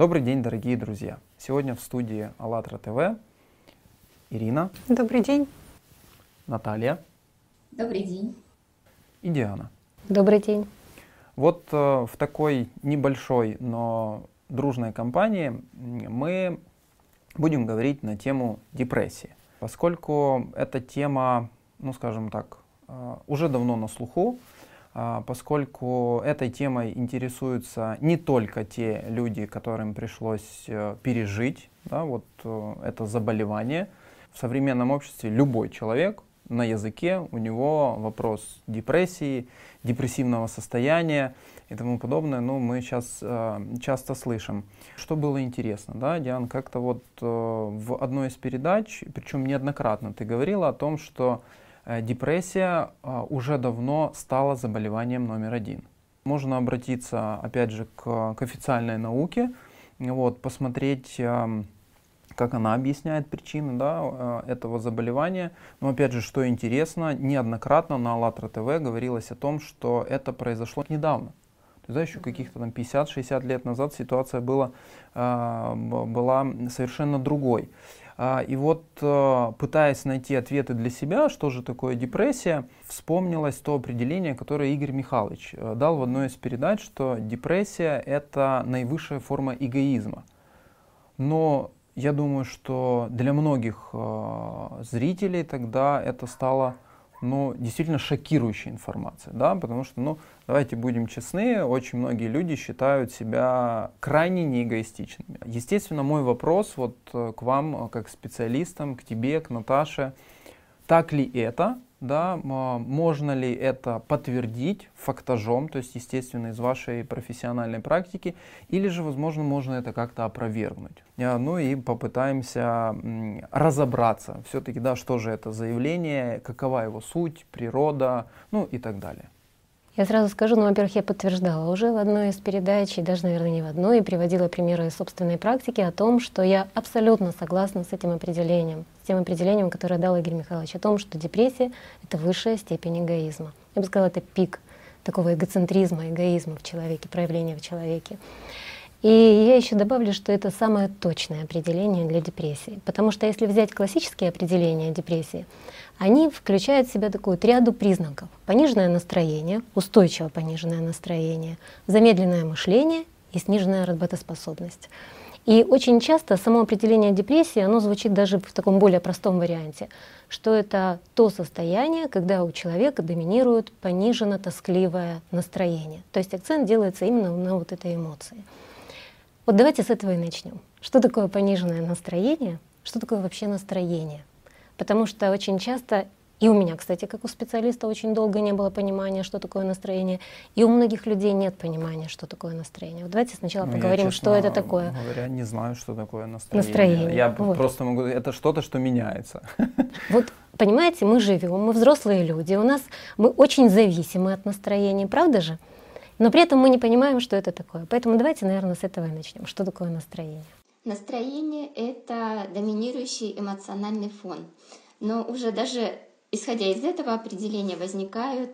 Добрый день, дорогие друзья! Сегодня в студии АЛЛАТРА ТВ Ирина. Добрый день. Наталья. Добрый день. И Диана. Добрый день. Вот э, в такой небольшой, но дружной компании мы будем говорить на тему депрессии. Поскольку эта тема, ну скажем так, э, уже давно на слуху, поскольку этой темой интересуются не только те люди, которым пришлось э, пережить да, вот это заболевание. В современном обществе любой человек на языке, у него вопрос депрессии, депрессивного состояния и тому подобное, ну, мы сейчас э, часто слышим. Что было интересно, да, Диан, как-то вот э, в одной из передач, причем неоднократно ты говорила о том, что э, депрессия э, уже давно стала заболеванием номер один. Можно обратиться, опять же, к, к официальной науке, вот, посмотреть... Э, как она объясняет причины да, э, этого заболевания. Но опять же, что интересно, неоднократно на АЛЛАТРА ТВ говорилось о том, что это произошло недавно. То есть, да, еще каких-то там 50-60 лет назад ситуация была, э, была совершенно другой. А, и вот, э, пытаясь найти ответы для себя, что же такое депрессия, вспомнилось то определение, которое Игорь Михайлович дал в одной из передач, что депрессия — это наивысшая форма эгоизма. Но я думаю, что для многих э, зрителей тогда это стало ну, действительно шокирующей информацией, да, потому что, ну, давайте будем честны, очень многие люди считают себя крайне неэгоистичными. Естественно, мой вопрос вот э, к вам, э, как специалистам, к тебе, к Наташе, так ли это, да, можно ли это подтвердить фактажом, то есть, естественно, из вашей профессиональной практики, или же, возможно, можно это как-то опровергнуть. Ну и попытаемся разобраться все-таки, да, что же это заявление, какова его суть, природа, ну и так далее. Я сразу скажу, ну, во-первых, я подтверждала уже в одной из передач, и даже, наверное, не в одной, и приводила примеры из собственной практики о том, что я абсолютно согласна с этим определением, с тем определением, которое дал Игорь Михайлович, о том, что депрессия — это высшая степень эгоизма. Я бы сказала, это пик такого эгоцентризма, эгоизма в человеке, проявления в человеке. И я еще добавлю, что это самое точное определение для депрессии. Потому что если взять классические определения депрессии, они включают в себя такую триаду признаков. Пониженное настроение, устойчиво пониженное настроение, замедленное мышление и сниженная работоспособность. И очень часто само определение депрессии, оно звучит даже в таком более простом варианте, что это то состояние, когда у человека доминирует пониженно-тоскливое настроение. То есть акцент делается именно на вот этой эмоции. Вот давайте с этого и начнем. Что такое пониженное настроение? Что такое вообще настроение? Потому что очень часто, и у меня, кстати, как у специалиста, очень долго не было понимания, что такое настроение, и у многих людей нет понимания, что такое настроение. Вот давайте сначала ну, поговорим, я, честно что это такое. говоря, не знаю, что такое настроение. Настроение. Я вот. просто могу, это что-то, что меняется. Вот понимаете, мы живем, мы взрослые люди, у нас мы очень зависимы от настроения, правда же? Но при этом мы не понимаем, что это такое. Поэтому давайте, наверное, с этого и начнем. Что такое настроение? Настроение — это доминирующий эмоциональный фон. Но уже даже исходя из этого определения возникают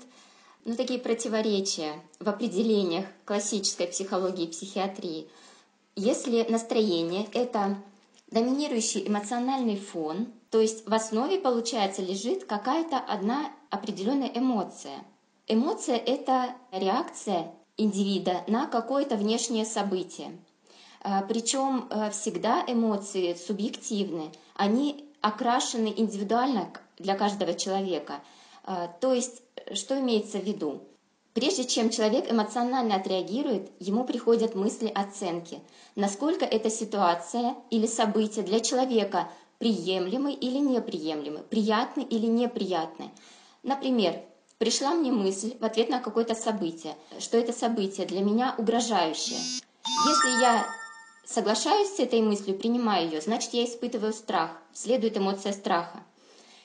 ну, такие противоречия в определениях классической психологии и психиатрии. Если настроение — это доминирующий эмоциональный фон, то есть в основе, получается, лежит какая-то одна определенная эмоция — Эмоция — это реакция индивида на какое-то внешнее событие. А, Причем э, всегда эмоции субъективны, они окрашены индивидуально для каждого человека. А, то есть, что имеется в виду? Прежде чем человек эмоционально отреагирует, ему приходят мысли оценки, насколько эта ситуация или событие для человека приемлемы или неприемлемы, приятны или неприятны. Например, Пришла мне мысль в ответ на какое-то событие, что это событие для меня угрожающее. Если я соглашаюсь с этой мыслью, принимаю ее, значит я испытываю страх, следует эмоция страха.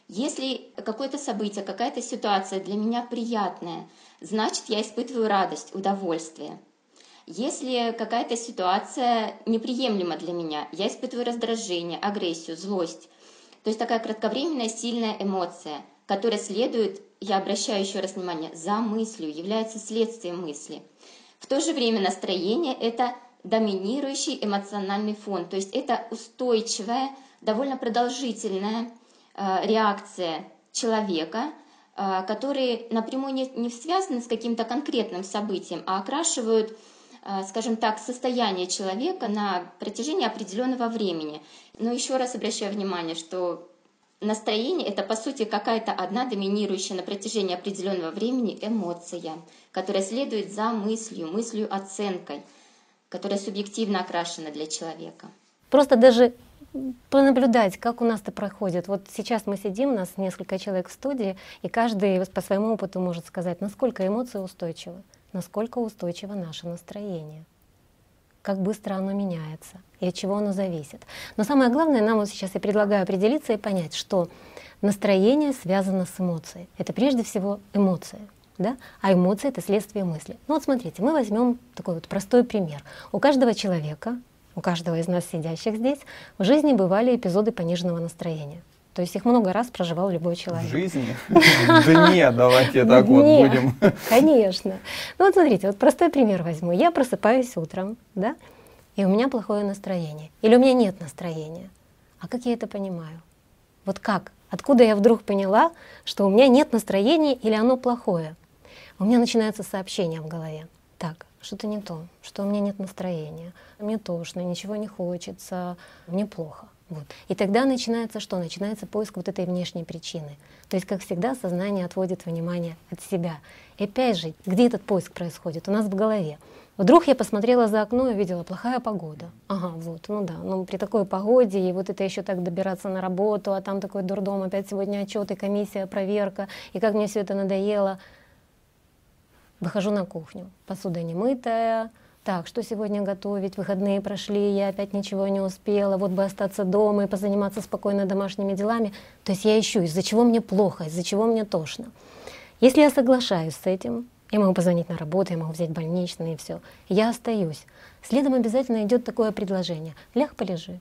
Если какое-то событие, какая-то ситуация для меня приятная, значит я испытываю радость, удовольствие. Если какая-то ситуация неприемлема для меня, я испытываю раздражение, агрессию, злость. То есть такая кратковременная сильная эмоция, которая следует я обращаю еще раз внимание, за мыслью, является следствием мысли. В то же время настроение – это доминирующий эмоциональный фон. То есть это устойчивая, довольно продолжительная э, реакция человека, э, которые напрямую не, не связаны с каким-то конкретным событием, а окрашивают э, скажем так, состояние человека на протяжении определенного времени. Но еще раз обращаю внимание, что настроение это по сути какая-то одна доминирующая на протяжении определенного времени эмоция, которая следует за мыслью, мыслью оценкой, которая субъективно окрашена для человека. Просто даже понаблюдать, как у нас это проходит. Вот сейчас мы сидим, у нас несколько человек в студии, и каждый по своему опыту может сказать, насколько эмоции устойчивы, насколько устойчиво наше настроение как быстро оно меняется и от чего оно зависит. Но самое главное, нам вот сейчас я предлагаю определиться и понять, что настроение связано с эмоцией. Это прежде всего эмоции. Да? А эмоции — это следствие мысли. Ну вот смотрите, мы возьмем такой вот простой пример. У каждого человека, у каждого из нас сидящих здесь, в жизни бывали эпизоды пониженного настроения. То есть их много раз проживал любой человек. В жизни? Да нет, давайте так вот будем. Конечно. Ну вот смотрите, вот простой пример возьму. Я просыпаюсь утром, да, и у меня плохое настроение. Или у меня нет настроения. А как я это понимаю? Вот как? Откуда я вдруг поняла, что у меня нет настроения или оно плохое? У меня начинается сообщение в голове. Так, что-то не то, что у меня нет настроения, мне тошно, ничего не хочется, мне плохо. Вот. И тогда начинается что? Начинается поиск вот этой внешней причины. То есть, как всегда, сознание отводит внимание от себя. И опять же, где этот поиск происходит? У нас в голове. Вдруг я посмотрела за окно и увидела плохая погода. Ага, вот, ну да, ну при такой погоде, и вот это еще так добираться на работу, а там такой дурдом, опять сегодня отчеты, комиссия, проверка, и как мне все это надоело. Выхожу на кухню, посуда не мытая, так, что сегодня готовить, выходные прошли, я опять ничего не успела, вот бы остаться дома и позаниматься спокойно домашними делами. То есть я ищу, из-за чего мне плохо, из-за чего мне тошно. Если я соглашаюсь с этим, я могу позвонить на работу, я могу взять больничный и все, я остаюсь. Следом обязательно идет такое предложение. Ляг, полежи.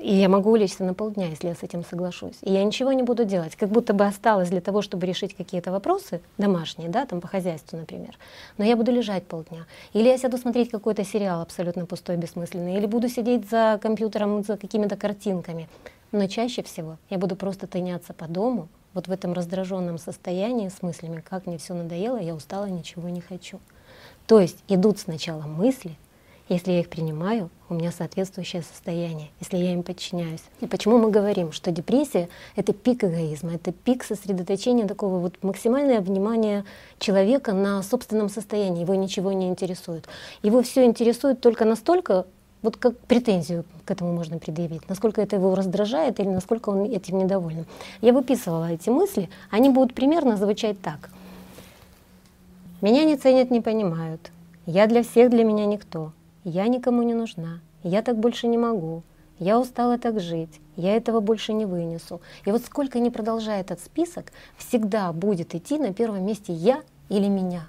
И я могу улечься на полдня, если я с этим соглашусь. И я ничего не буду делать, как будто бы осталось для того, чтобы решить какие-то вопросы домашние, да, там по хозяйству, например. Но я буду лежать полдня. Или я сяду смотреть какой-то сериал абсолютно пустой, бессмысленный. Или буду сидеть за компьютером, за какими-то картинками. Но чаще всего я буду просто тыняться по дому, вот в этом раздраженном состоянии с мыслями, как мне все надоело, я устала, ничего не хочу. То есть идут сначала мысли, если я их принимаю, у меня соответствующее состояние, если я им подчиняюсь. И почему мы говорим, что депрессия — это пик эгоизма, это пик сосредоточения такого вот максимальное внимание человека на собственном состоянии, его ничего не интересует. Его все интересует только настолько, вот как претензию к этому можно предъявить, насколько это его раздражает или насколько он этим недоволен. Я выписывала эти мысли, они будут примерно звучать так. Меня не ценят, не понимают. Я для всех, для меня никто. Я никому не нужна, я так больше не могу, я устала так жить, я этого больше не вынесу. И вот сколько ни продолжает этот список, всегда будет идти на первом месте я или меня.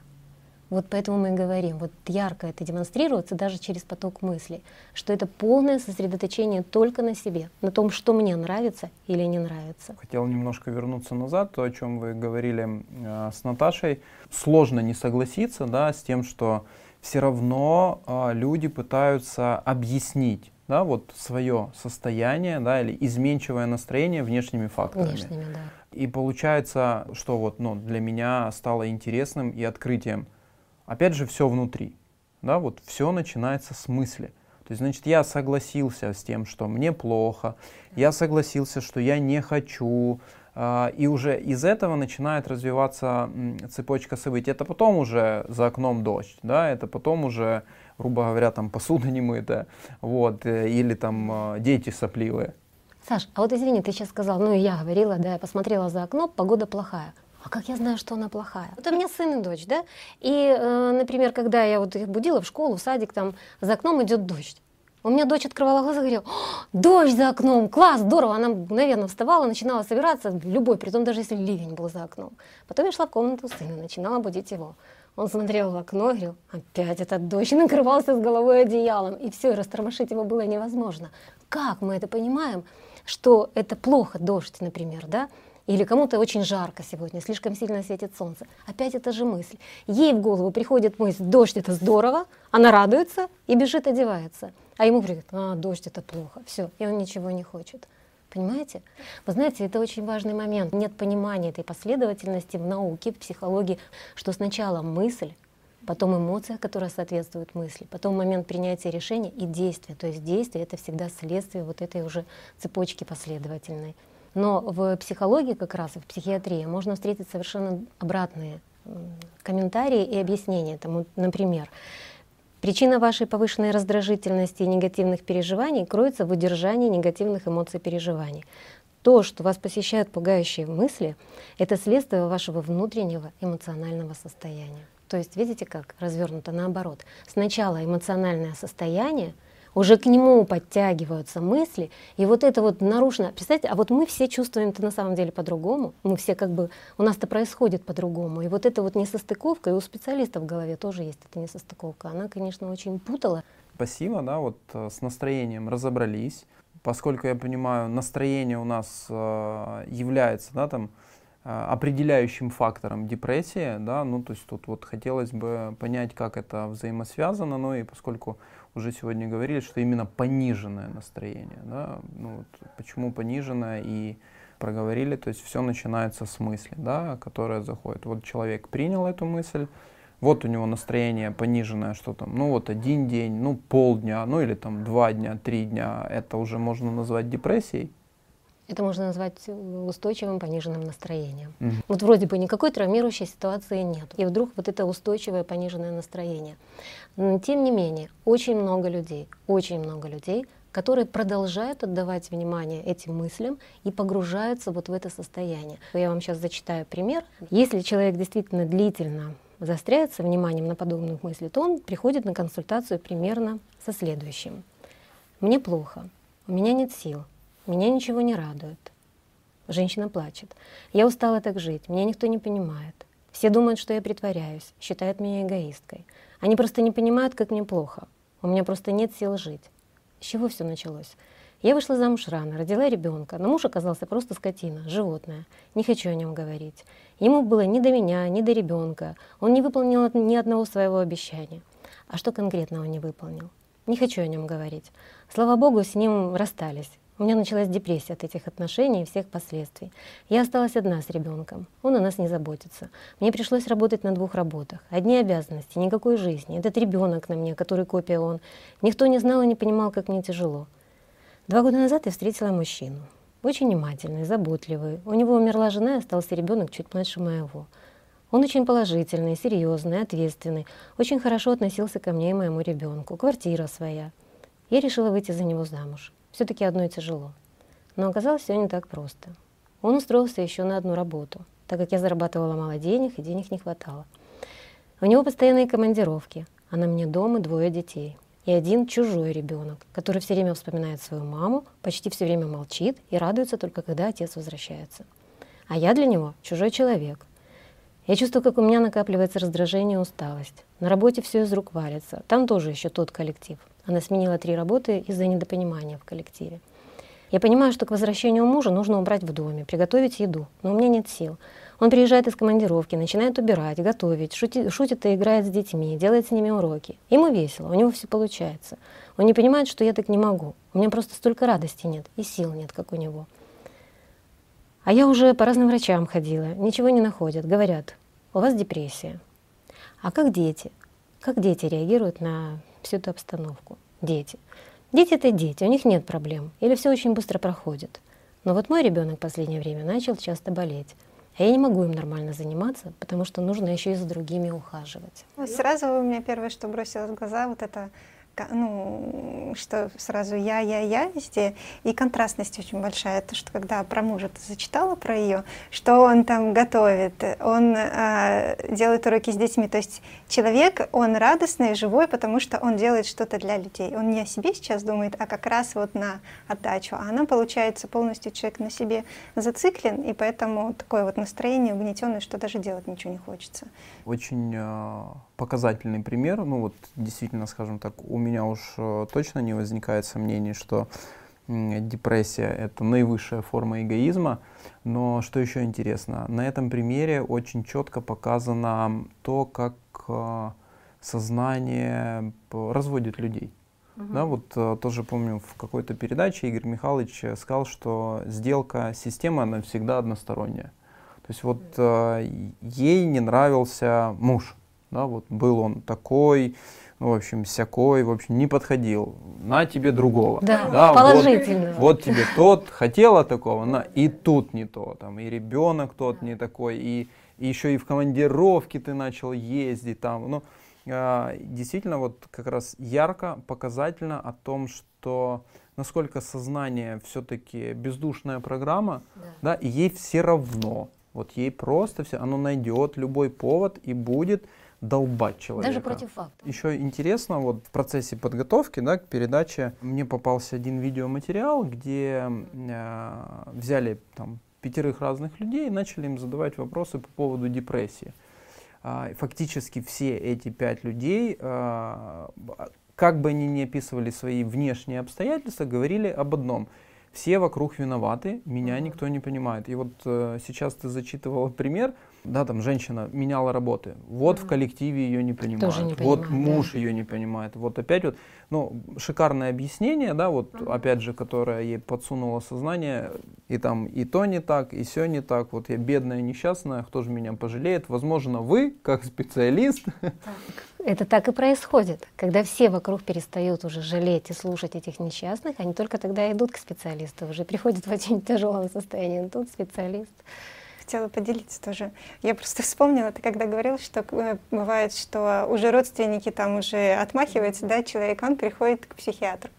Вот поэтому мы и говорим, вот ярко это демонстрируется даже через поток мыслей, что это полное сосредоточение только на себе, на том, что мне нравится или не нравится. Хотел немножко вернуться назад, то, о чем вы говорили э, с Наташей. Сложно не согласиться да, с тем, что все равно э, люди пытаются объяснить да, вот свое состояние да, или изменчивое настроение внешними факторами. Внешними, да. И получается, что вот, ну, для меня стало интересным и открытием. Опять же, все внутри. Да, вот все начинается с мысли. То есть, значит, я согласился с тем, что мне плохо, я согласился, что я не хочу, и уже из этого начинает развиваться цепочка событий. Это потом уже за окном дождь, да, это потом уже, грубо говоря, там посуда не мытая, вот, э, или там а, дети сопливые. Саш, а вот извини, ты сейчас сказал, ну я говорила, да, я посмотрела за окно, погода плохая. А как я знаю, что она плохая? Вот у меня сын и дочь, да? И, э, например, когда я вот их будила в школу, в садик, там за окном идет дождь. У меня дочь открывала глаза и говорила, дождь за окном, класс, здорово. Она мгновенно вставала, начинала собираться, любой, при том даже если ливень был за окном. Потом я шла в комнату сына, начинала будить его. Он смотрел в окно и говорил, опять этот дождь, и накрывался с головой одеялом. И все, и растормошить его было невозможно. Как мы это понимаем, что это плохо, дождь, например, да? Или кому-то очень жарко сегодня, слишком сильно светит солнце. Опять это же мысль. Ей в голову приходит мысль, дождь это здорово, она радуется и бежит одевается. А ему говорит, а, дождь это плохо, все, и он ничего не хочет. Понимаете? Вы знаете, это очень важный момент. Нет понимания этой последовательности в науке, в психологии, что сначала мысль, потом эмоция, которая соответствует мысли, потом момент принятия решения и действия. То есть действие — это всегда следствие вот этой уже цепочки последовательной. Но в психологии как раз, в психиатрии можно встретить совершенно обратные комментарии и объяснения. Там, например, причина вашей повышенной раздражительности и негативных переживаний кроется в удержании негативных эмоций и переживаний. То, что вас посещают пугающие мысли, это следствие вашего внутреннего эмоционального состояния. То есть видите, как развернуто наоборот. Сначала эмоциональное состояние, уже к нему подтягиваются мысли, и вот это вот нарушено. Представьте, а вот мы все чувствуем это на самом деле по-другому, мы все как бы, у нас это происходит по-другому, и вот эта вот несостыковка, и у специалистов в голове тоже есть эта несостыковка, она, конечно, очень путала. Спасибо, да, вот э, с настроением разобрались, поскольку я понимаю, настроение у нас э, является, да, там, Э, определяющим фактором депрессии, да, ну то есть тут вот хотелось бы понять, как это взаимосвязано, ну и поскольку уже сегодня говорили, что именно пониженное настроение, да, ну вот почему пониженное и проговорили, то есть все начинается с мысли, да, которая заходит. Вот человек принял эту мысль, вот у него настроение пониженное, что там, ну вот один день, ну полдня, ну или там два дня, три дня, это уже можно назвать депрессией, это можно назвать э, устойчивым пониженным настроением. -hmm. Вот вроде бы никакой травмирующей ситуации нет. И вдруг вот это устойчивое пониженное настроение. Но, тем не менее, очень много людей, очень много людей, которые продолжают отдавать внимание этим мыслям и погружаются вот в это состояние. Я вам сейчас зачитаю пример. Если человек действительно длительно застряется вниманием на подобных мыслях, то он приходит на консультацию примерно со следующим. Мне плохо, у меня нет сил, меня ничего не радует. Женщина плачет. Я устала так жить, меня никто не понимает. Все думают, что я притворяюсь, считают меня эгоисткой. Они просто не понимают, как мне плохо. У меня просто нет сил жить. С чего все началось? Я вышла замуж рано, родила ребенка, но муж оказался просто скотина, животное. Не хочу о нем говорить. Ему было ни до меня, ни до ребенка. Он не выполнил ни одного своего обещания. А что конкретно он не выполнил? Не хочу о нем говорить. Слава богу, с ним расстались. У меня началась депрессия от этих отношений и всех последствий. Я осталась одна с ребенком. Он о нас не заботится. Мне пришлось работать на двух работах. Одни обязанности, никакой жизни. Этот ребенок на мне, который копия он. Никто не знал и не понимал, как мне тяжело. Два года назад я встретила мужчину. Очень внимательный, заботливый. У него умерла жена и остался ребенок чуть младше моего. Он очень положительный, серьезный, ответственный, очень хорошо относился ко мне и моему ребенку. Квартира своя. Я решила выйти за него замуж все-таки одно и тяжело. Но оказалось все не так просто. Он устроился еще на одну работу, так как я зарабатывала мало денег и денег не хватало. У него постоянные командировки, а на мне дома двое детей. И один чужой ребенок, который все время вспоминает свою маму, почти все время молчит и радуется только когда отец возвращается. А я для него чужой человек. Я чувствую, как у меня накапливается раздражение и усталость. На работе все из рук валится. Там тоже еще тот коллектив. Она сменила три работы из-за недопонимания в коллективе. Я понимаю, что к возвращению мужа нужно убрать в доме, приготовить еду, но у меня нет сил. Он приезжает из командировки, начинает убирать, готовить, шутит, шутит и играет с детьми, делает с ними уроки. Ему весело, у него все получается. Он не понимает, что я так не могу. У меня просто столько радости нет и сил нет, как у него. А я уже по разным врачам ходила, ничего не находят. Говорят, у вас депрессия. А как дети? Как дети реагируют на всю эту обстановку. Дети. Дети — это дети, у них нет проблем, или все очень быстро проходит. Но вот мой ребенок в последнее время начал часто болеть. А я не могу им нормально заниматься, потому что нужно еще и за другими ухаживать. Сразу у меня первое, что бросилось в глаза, вот это ну, что сразу я, я, я везде, и контрастность очень большая. То, что когда про мужа ты зачитала про ее, что он там готовит, он э, делает уроки с детьми. То есть человек, он радостный, живой, потому что он делает что-то для людей. Он не о себе сейчас думает, а как раз вот на отдачу. А она, получается, полностью человек на себе зациклен, и поэтому такое вот настроение угнетенное, что даже делать ничего не хочется. Очень э, показательный пример. Ну вот действительно, скажем так, у меня уж э, точно не возникает сомнений, что депрессия — это наивысшая форма эгоизма. Но что еще интересно, на этом примере очень четко показано то, как э, сознание разводит людей. Угу. Да, вот э, тоже помню в какой-то передаче Игорь Михайлович сказал, что сделка системы, она всегда односторонняя. То есть вот э, ей не нравился муж, да, вот был он такой, ну, в общем, всякой, в общем, не подходил. На тебе другого. Да, да положительно. Вот, вот тебе тот, хотела такого, на, и тут не то, там, и ребенок тот не такой, и, и еще и в командировке ты начал ездить там, ну, э, действительно, вот как раз ярко, показательно о том, что насколько сознание все-таки бездушная программа, да. да, и ей все равно, вот ей просто все, оно найдет любой повод и будет долбать человека. Даже против фактов. Еще интересно, вот в процессе подготовки да, к передаче мне попался один видеоматериал, где э, взяли там пятерых разных людей и начали им задавать вопросы по поводу депрессии. Э, фактически все эти пять людей, э, как бы они ни описывали свои внешние обстоятельства, говорили об одном – все вокруг виноваты, меня никто не понимает. И вот э, сейчас ты зачитывала пример, да, там женщина меняла работы, вот в коллективе ее не понимают, Тоже не вот понимает, муж да. ее не понимает, вот опять вот, ну, шикарное объяснение, да, вот опять же, которое ей подсунуло сознание, и там и то не так, и все не так, вот я бедная, несчастная, кто же меня пожалеет, возможно, вы, как специалист, так. Это так и происходит. Когда все вокруг перестают уже жалеть и слушать этих несчастных, они только тогда идут к специалисту, уже приходят в очень тяжелом состоянии. Но тут специалист хотела поделиться тоже. Я просто вспомнила, ты когда говорил, что э, бывает, что уже родственники там уже отмахиваются, да, человек, он приходит к психиатру.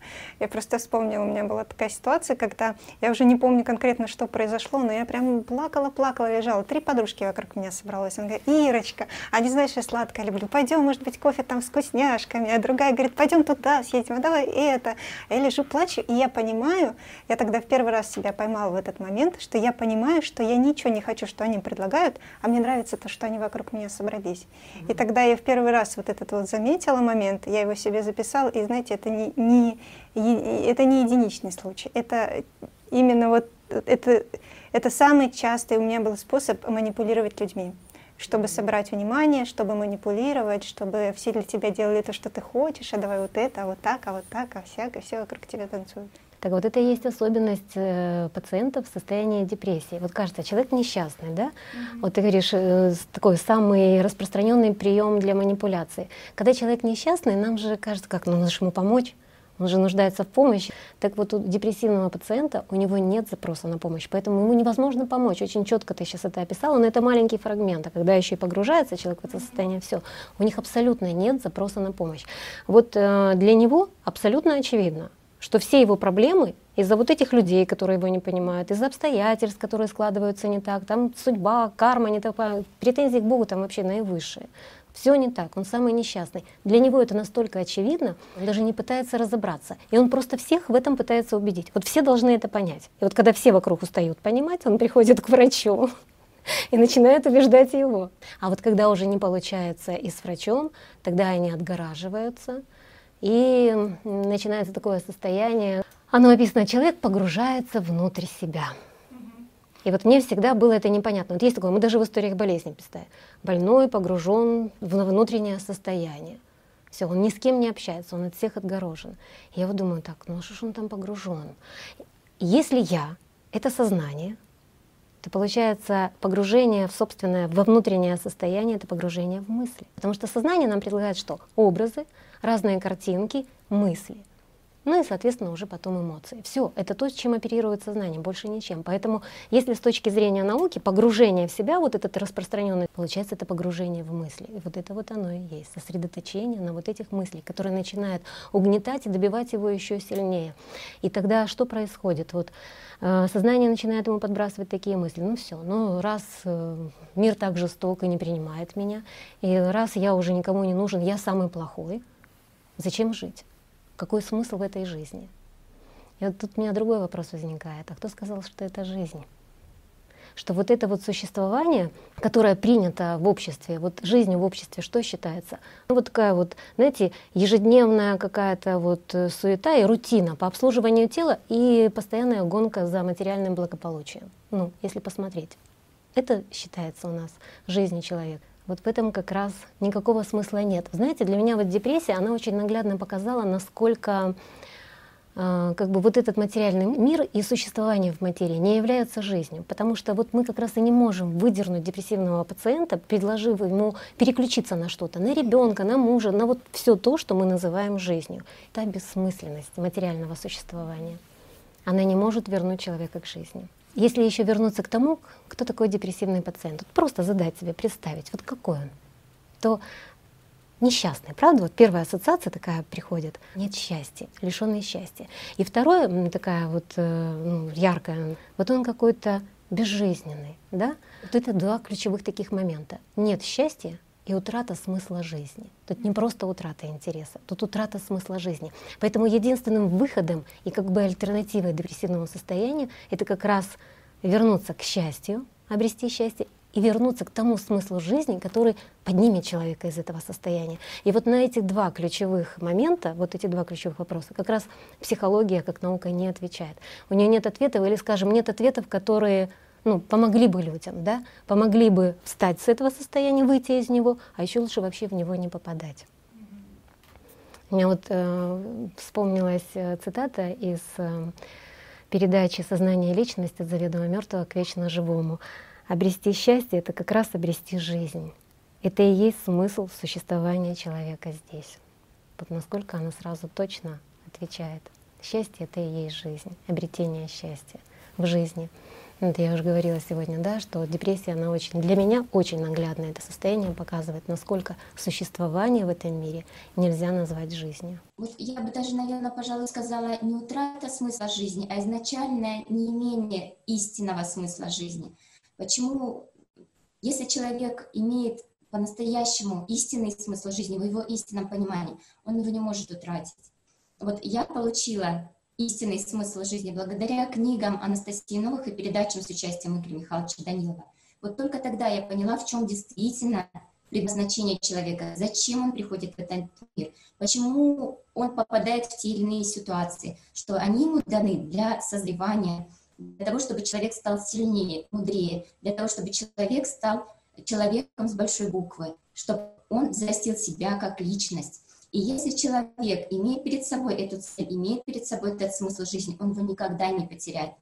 Я просто вспомнила, у меня была такая ситуация, когда я уже не помню конкретно, что произошло, но я прям плакала, плакала, лежала. Три подружки вокруг меня собралось. Он говорит, Ирочка, а не знаешь, я сладкое люблю, пойдем, может быть, кофе там с вкусняшками. А другая говорит, пойдем туда съедем, а давай это. А я лежу, плачу, и я понимаю, я тогда в первый раз себя поймала в этот момент, что я понимаю, что я ничего не хочу хочу, что они предлагают, а мне нравится то, что они вокруг меня собрались. Mm-hmm. И тогда я в первый раз вот этот вот заметила момент, я его себе записала, и знаете, это не, не, это не единичный случай, это именно вот это, это самый частый у меня был способ манипулировать людьми чтобы собрать внимание, чтобы манипулировать, чтобы все для тебя делали то, что ты хочешь, а давай вот это, а вот так, а вот так, а всякое, все вокруг тебя танцуют. Так вот, это и есть особенность э, пациентов в состоянии депрессии. Вот кажется, человек несчастный, да? Mm-hmm. Вот ты говоришь, э, такой самый распространенный прием для манипуляции. Когда человек несчастный, нам же кажется, как, ну, нужно ему помочь. Он же нуждается в помощи. Так вот, у депрессивного пациента у него нет запроса на помощь, поэтому ему невозможно помочь. Очень четко ты сейчас это описала, но это маленький фрагмент. А когда еще и погружается человек в это состояние, все, у них абсолютно нет запроса на помощь. Вот э, для него абсолютно очевидно, что все его проблемы из-за вот этих людей, которые его не понимают, из-за обстоятельств, которые складываются не так, там судьба, карма не такая, претензии к Богу там вообще наивысшие. Все не так, он самый несчастный. Для него это настолько очевидно, он даже не пытается разобраться. И он просто всех в этом пытается убедить. Вот все должны это понять. И вот когда все вокруг устают понимать, он приходит к врачу и начинает убеждать его. А вот когда уже не получается и с врачом, тогда они отгораживаются, и начинается такое состояние, оно описано, человек погружается внутрь себя. И вот мне всегда было это непонятно. Вот есть такое, мы даже в историях болезни писали. Больной погружен в внутреннее состояние. Все, он ни с кем не общается, он от всех отгорожен. Я вот думаю, так, ну а что ж он там погружен? Если я — это сознание, то получается погружение в собственное, во внутреннее состояние, это погружение в мысли. Потому что сознание нам предлагает что? Образы, разные картинки, мысли. Ну и, соответственно, уже потом эмоции. Все, это то, чем оперирует сознание, больше ничем. Поэтому, если с точки зрения науки, погружение в себя, вот этот распространенный, получается, это погружение в мысли. И вот это вот оно и есть, сосредоточение на вот этих мыслях, которые начинают угнетать и добивать его еще сильнее. И тогда что происходит? Вот э, сознание начинает ему подбрасывать такие мысли. Ну все, ну раз э, мир так жесток и не принимает меня, и раз я уже никому не нужен, я самый плохой, Зачем жить? Какой смысл в этой жизни? И вот тут у меня другой вопрос возникает. А кто сказал, что это жизнь? что вот это вот существование, которое принято в обществе, вот жизнь в обществе, что считается? Ну, вот такая вот, знаете, ежедневная какая-то вот э, суета и рутина по обслуживанию тела и постоянная гонка за материальным благополучием. Ну, если посмотреть. Это считается у нас жизнью человека. Вот в этом как раз никакого смысла нет. Знаете, для меня вот депрессия, она очень наглядно показала, насколько э, как бы вот этот материальный мир и существование в материи не являются жизнью. Потому что вот мы как раз и не можем выдернуть депрессивного пациента, предложив ему переключиться на что-то, на ребенка, на мужа, на вот все то, что мы называем жизнью. Это бессмысленность материального существования. Она не может вернуть человека к жизни. Если еще вернуться к тому, кто такой депрессивный пациент, вот просто задать себе, представить, вот какой он, то несчастный, правда? Вот первая ассоциация такая приходит. Нет счастья, лишенный счастья. И второе, такая вот э, ну, яркая, вот он какой-то безжизненный, да? Вот это два ключевых таких момента. Нет счастья, и утрата смысла жизни. Тут не просто утрата интереса, тут утрата смысла жизни. Поэтому единственным выходом и как бы альтернативой депрессивному состоянию это как раз вернуться к счастью, обрести счастье и вернуться к тому смыслу жизни, который поднимет человека из этого состояния. И вот на эти два ключевых момента, вот эти два ключевых вопроса, как раз психология как наука не отвечает. У нее нет ответов или, скажем, нет ответов, которые ну, помогли бы людям, да, помогли бы встать с этого состояния, выйти из него, а еще лучше вообще в него не попадать. У меня вот э, вспомнилась э, цитата из э, передачи «Сознание личности от заведомо мертвого к вечно живому». Обрести счастье — это как раз обрести жизнь. Это и есть смысл существования человека здесь. Вот насколько она сразу точно отвечает. Счастье — это и есть жизнь, обретение счастья в жизни — это я уже говорила сегодня, да, что депрессия, она очень, для меня очень наглядно это состояние показывает, насколько существование в этом мире нельзя назвать жизнью. Вот я бы даже, наверное, пожалуй, сказала не утрата смысла жизни, а изначальное неимение истинного смысла жизни. Почему, если человек имеет по-настоящему истинный смысл жизни, в его истинном понимании, он его не может утратить. Вот я получила истинный смысл жизни благодаря книгам Анастасии Новых и передачам с участием Игоря Михайловича Данилова. Вот только тогда я поняла, в чем действительно предназначение человека, зачем он приходит в этот мир, почему он попадает в те или иные ситуации, что они ему даны для созревания, для того, чтобы человек стал сильнее, мудрее, для того, чтобы человек стал человеком с большой буквы, чтобы он взрастил себя как личность, и если человек имеет перед собой эту цель, имеет перед собой этот смысл жизни, он его никогда не потеряет.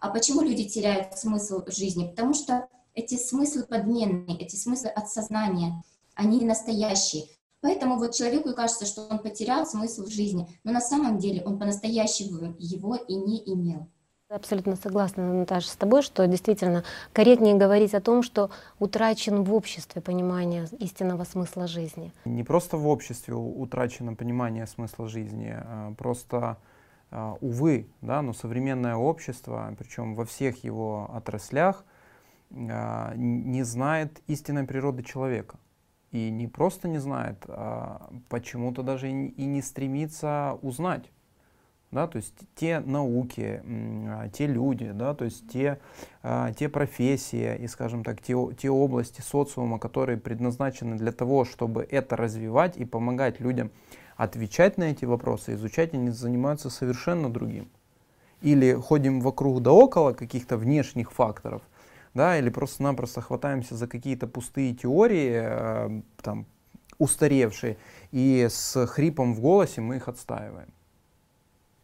А почему люди теряют смысл жизни? Потому что эти смыслы подменные, эти смыслы от сознания, они настоящие. Поэтому вот человеку кажется, что он потерял смысл жизни, но на самом деле он по-настоящему его и не имел. Абсолютно согласна, Наташа, с тобой, что действительно корректнее говорить о том, что утрачен в обществе понимание истинного смысла жизни. Не просто в обществе утрачено понимание смысла жизни, а просто, а, увы, да, но современное общество, причем во всех его отраслях, а, не знает истинной природы человека. И не просто не знает, а почему-то даже и не стремится узнать да, то есть те науки, а, те люди, да, то есть те, а, те профессии и, скажем так, те, те области социума, которые предназначены для того, чтобы это развивать и помогать людям отвечать на эти вопросы, изучать, они занимаются совершенно другим. Или ходим вокруг да около каких-то внешних факторов, да, или просто-напросто хватаемся за какие-то пустые теории, э, там, устаревшие, и с хрипом в голосе мы их отстаиваем.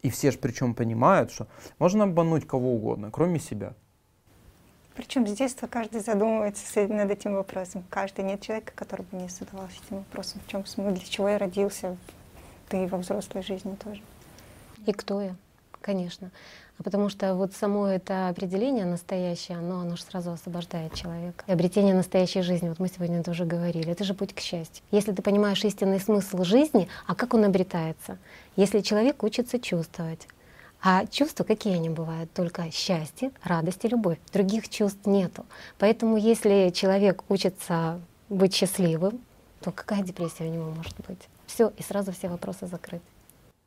И все же причем понимают, что можно обмануть кого угодно, кроме себя. Причем с детства каждый задумывается над этим вопросом. Каждый нет человека, который бы не задавался этим вопросом. В чем смысл, для чего я родился, ты во взрослой жизни тоже. И кто я, конечно. Потому что вот само это определение настоящее, оно, оно же сразу освобождает человека. И обретение настоящей жизни, вот мы сегодня это уже говорили, это же путь к счастью. Если ты понимаешь истинный смысл жизни, а как он обретается? Если человек учится чувствовать, а чувства какие они бывают? Только счастье, радость и любовь. Других чувств нету. Поэтому если человек учится быть счастливым, то какая депрессия у него может быть? Все, и сразу все вопросы закрыты.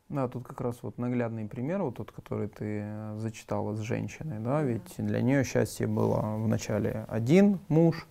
Да, тут как раз вот наглядный пример, вот тот, который ты зачитала с женщиной, да, ведь для нее счастье было вначале один муж,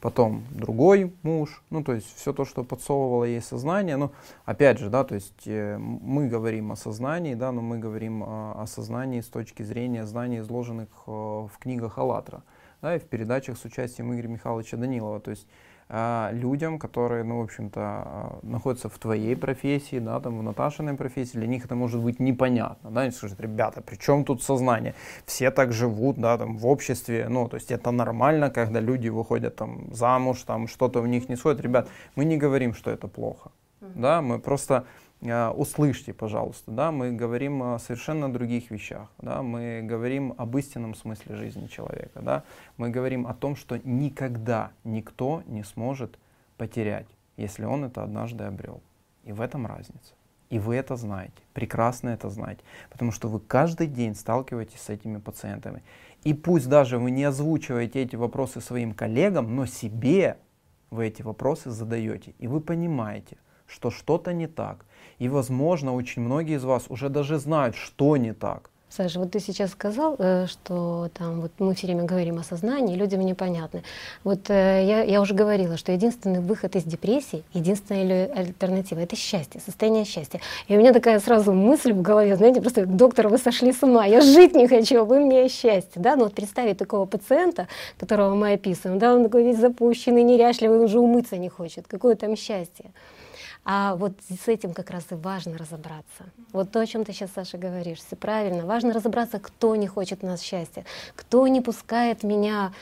потом другой муж, ну то есть все то, что подсовывало ей сознание, ну опять же, да, то есть э, мы говорим о сознании, да, но мы говорим о, о сознании с точки зрения знаний, изложенных э, в книгах АЛЛАТРА, да, и в передачах с участием Игоря Михайловича Данилова, то есть людям, которые, ну, в общем-то, а, находятся в твоей профессии, да, там, в Наташиной профессии, для них это может быть непонятно, да, они скажут, ребята, при чем тут сознание? Все так живут, да, там, в обществе, ну, то есть это нормально, когда люди выходят там замуж, там, что-то у них не сходит. Ребят, мы не говорим, что это плохо, да, мы просто а, услышьте, пожалуйста, да, мы говорим о совершенно других вещах, да, мы говорим об истинном смысле жизни человека, да, мы говорим о том, что никогда никто не сможет потерять, если он это однажды обрел. И в этом разница. И вы это знаете, прекрасно это знаете, потому что вы каждый день сталкиваетесь с этими пациентами. И пусть даже вы не озвучиваете эти вопросы своим коллегам, но себе вы эти вопросы задаете. И вы понимаете, что что-то не так. И, возможно, очень многие из вас уже даже знают, что не так. Саша, вот ты сейчас сказал, э, что там вот мы все время говорим о сознании, людям непонятно. Вот э, я, я уже говорила, что единственный выход из депрессии, единственная альтернатива — это счастье, состояние счастья. И у меня такая сразу мысль в голове, знаете, просто, доктор, вы сошли с ума, я жить не хочу, вы мне счастье. Да? Ну вот представить такого пациента, которого мы описываем, да, он такой весь запущенный, неряшливый, он уже умыться не хочет, какое там счастье. А вот с этим как раз и важно разобраться. Вот то, о чем ты сейчас, Саша, говоришь, все правильно. Важно разобраться, кто не хочет у нас счастья, кто не пускает меня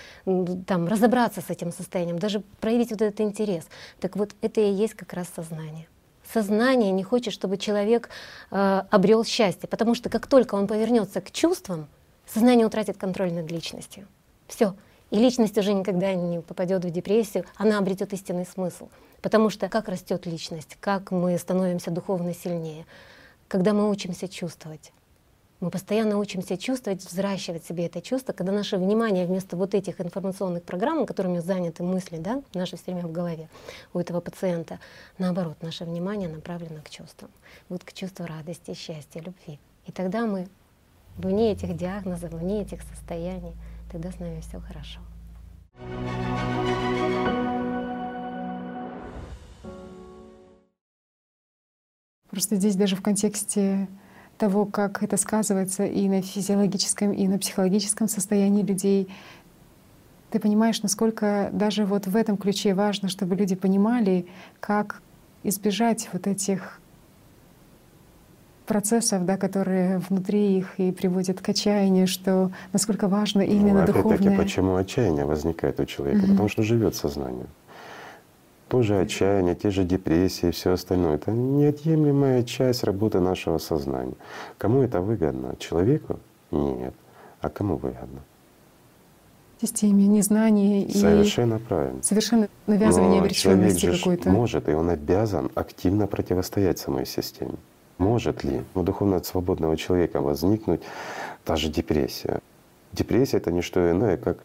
там, разобраться с этим состоянием, даже проявить вот этот интерес. Так вот, это и есть как раз сознание. Сознание не хочет, чтобы человек э, обрел счастье, потому что как только он повернется к чувствам, сознание утратит контроль над личностью. Все. И личность уже никогда не попадет в депрессию, она обретет истинный смысл. Потому что как растет личность, как мы становимся духовно сильнее, когда мы учимся чувствовать. Мы постоянно учимся чувствовать, взращивать себе это чувство, когда наше внимание вместо вот этих информационных программ, которыми заняты мысли, да, наше все время в голове у этого пациента, наоборот, наше внимание направлено к чувствам. Вот к чувству радости, счастья, любви. И тогда мы вне этих диагнозов, вне этих состояний, тогда с нами все хорошо. Просто здесь даже в контексте того, как это сказывается и на физиологическом, и на психологическом состоянии людей, ты понимаешь, насколько даже вот в этом ключе важно, чтобы люди понимали, как избежать вот этих процессов, да, которые внутри их и приводят к отчаянию, что насколько важно именно ну, духовное. Опять-таки, почему отчаяние возникает у человека? Mm-hmm. Потому что живет сознание то же отчаяние, те же депрессии и все остальное. Это неотъемлемая часть работы нашего сознания. Кому это выгодно? Человеку? Нет. А кому выгодно? Системе незнания и совершенно правильно. Совершенно навязывание Но обреченности какой-то. Может, и он обязан активно противостоять самой системе. Может ли у духовно свободного человека возникнуть та же депрессия? Депрессия это не что иное, как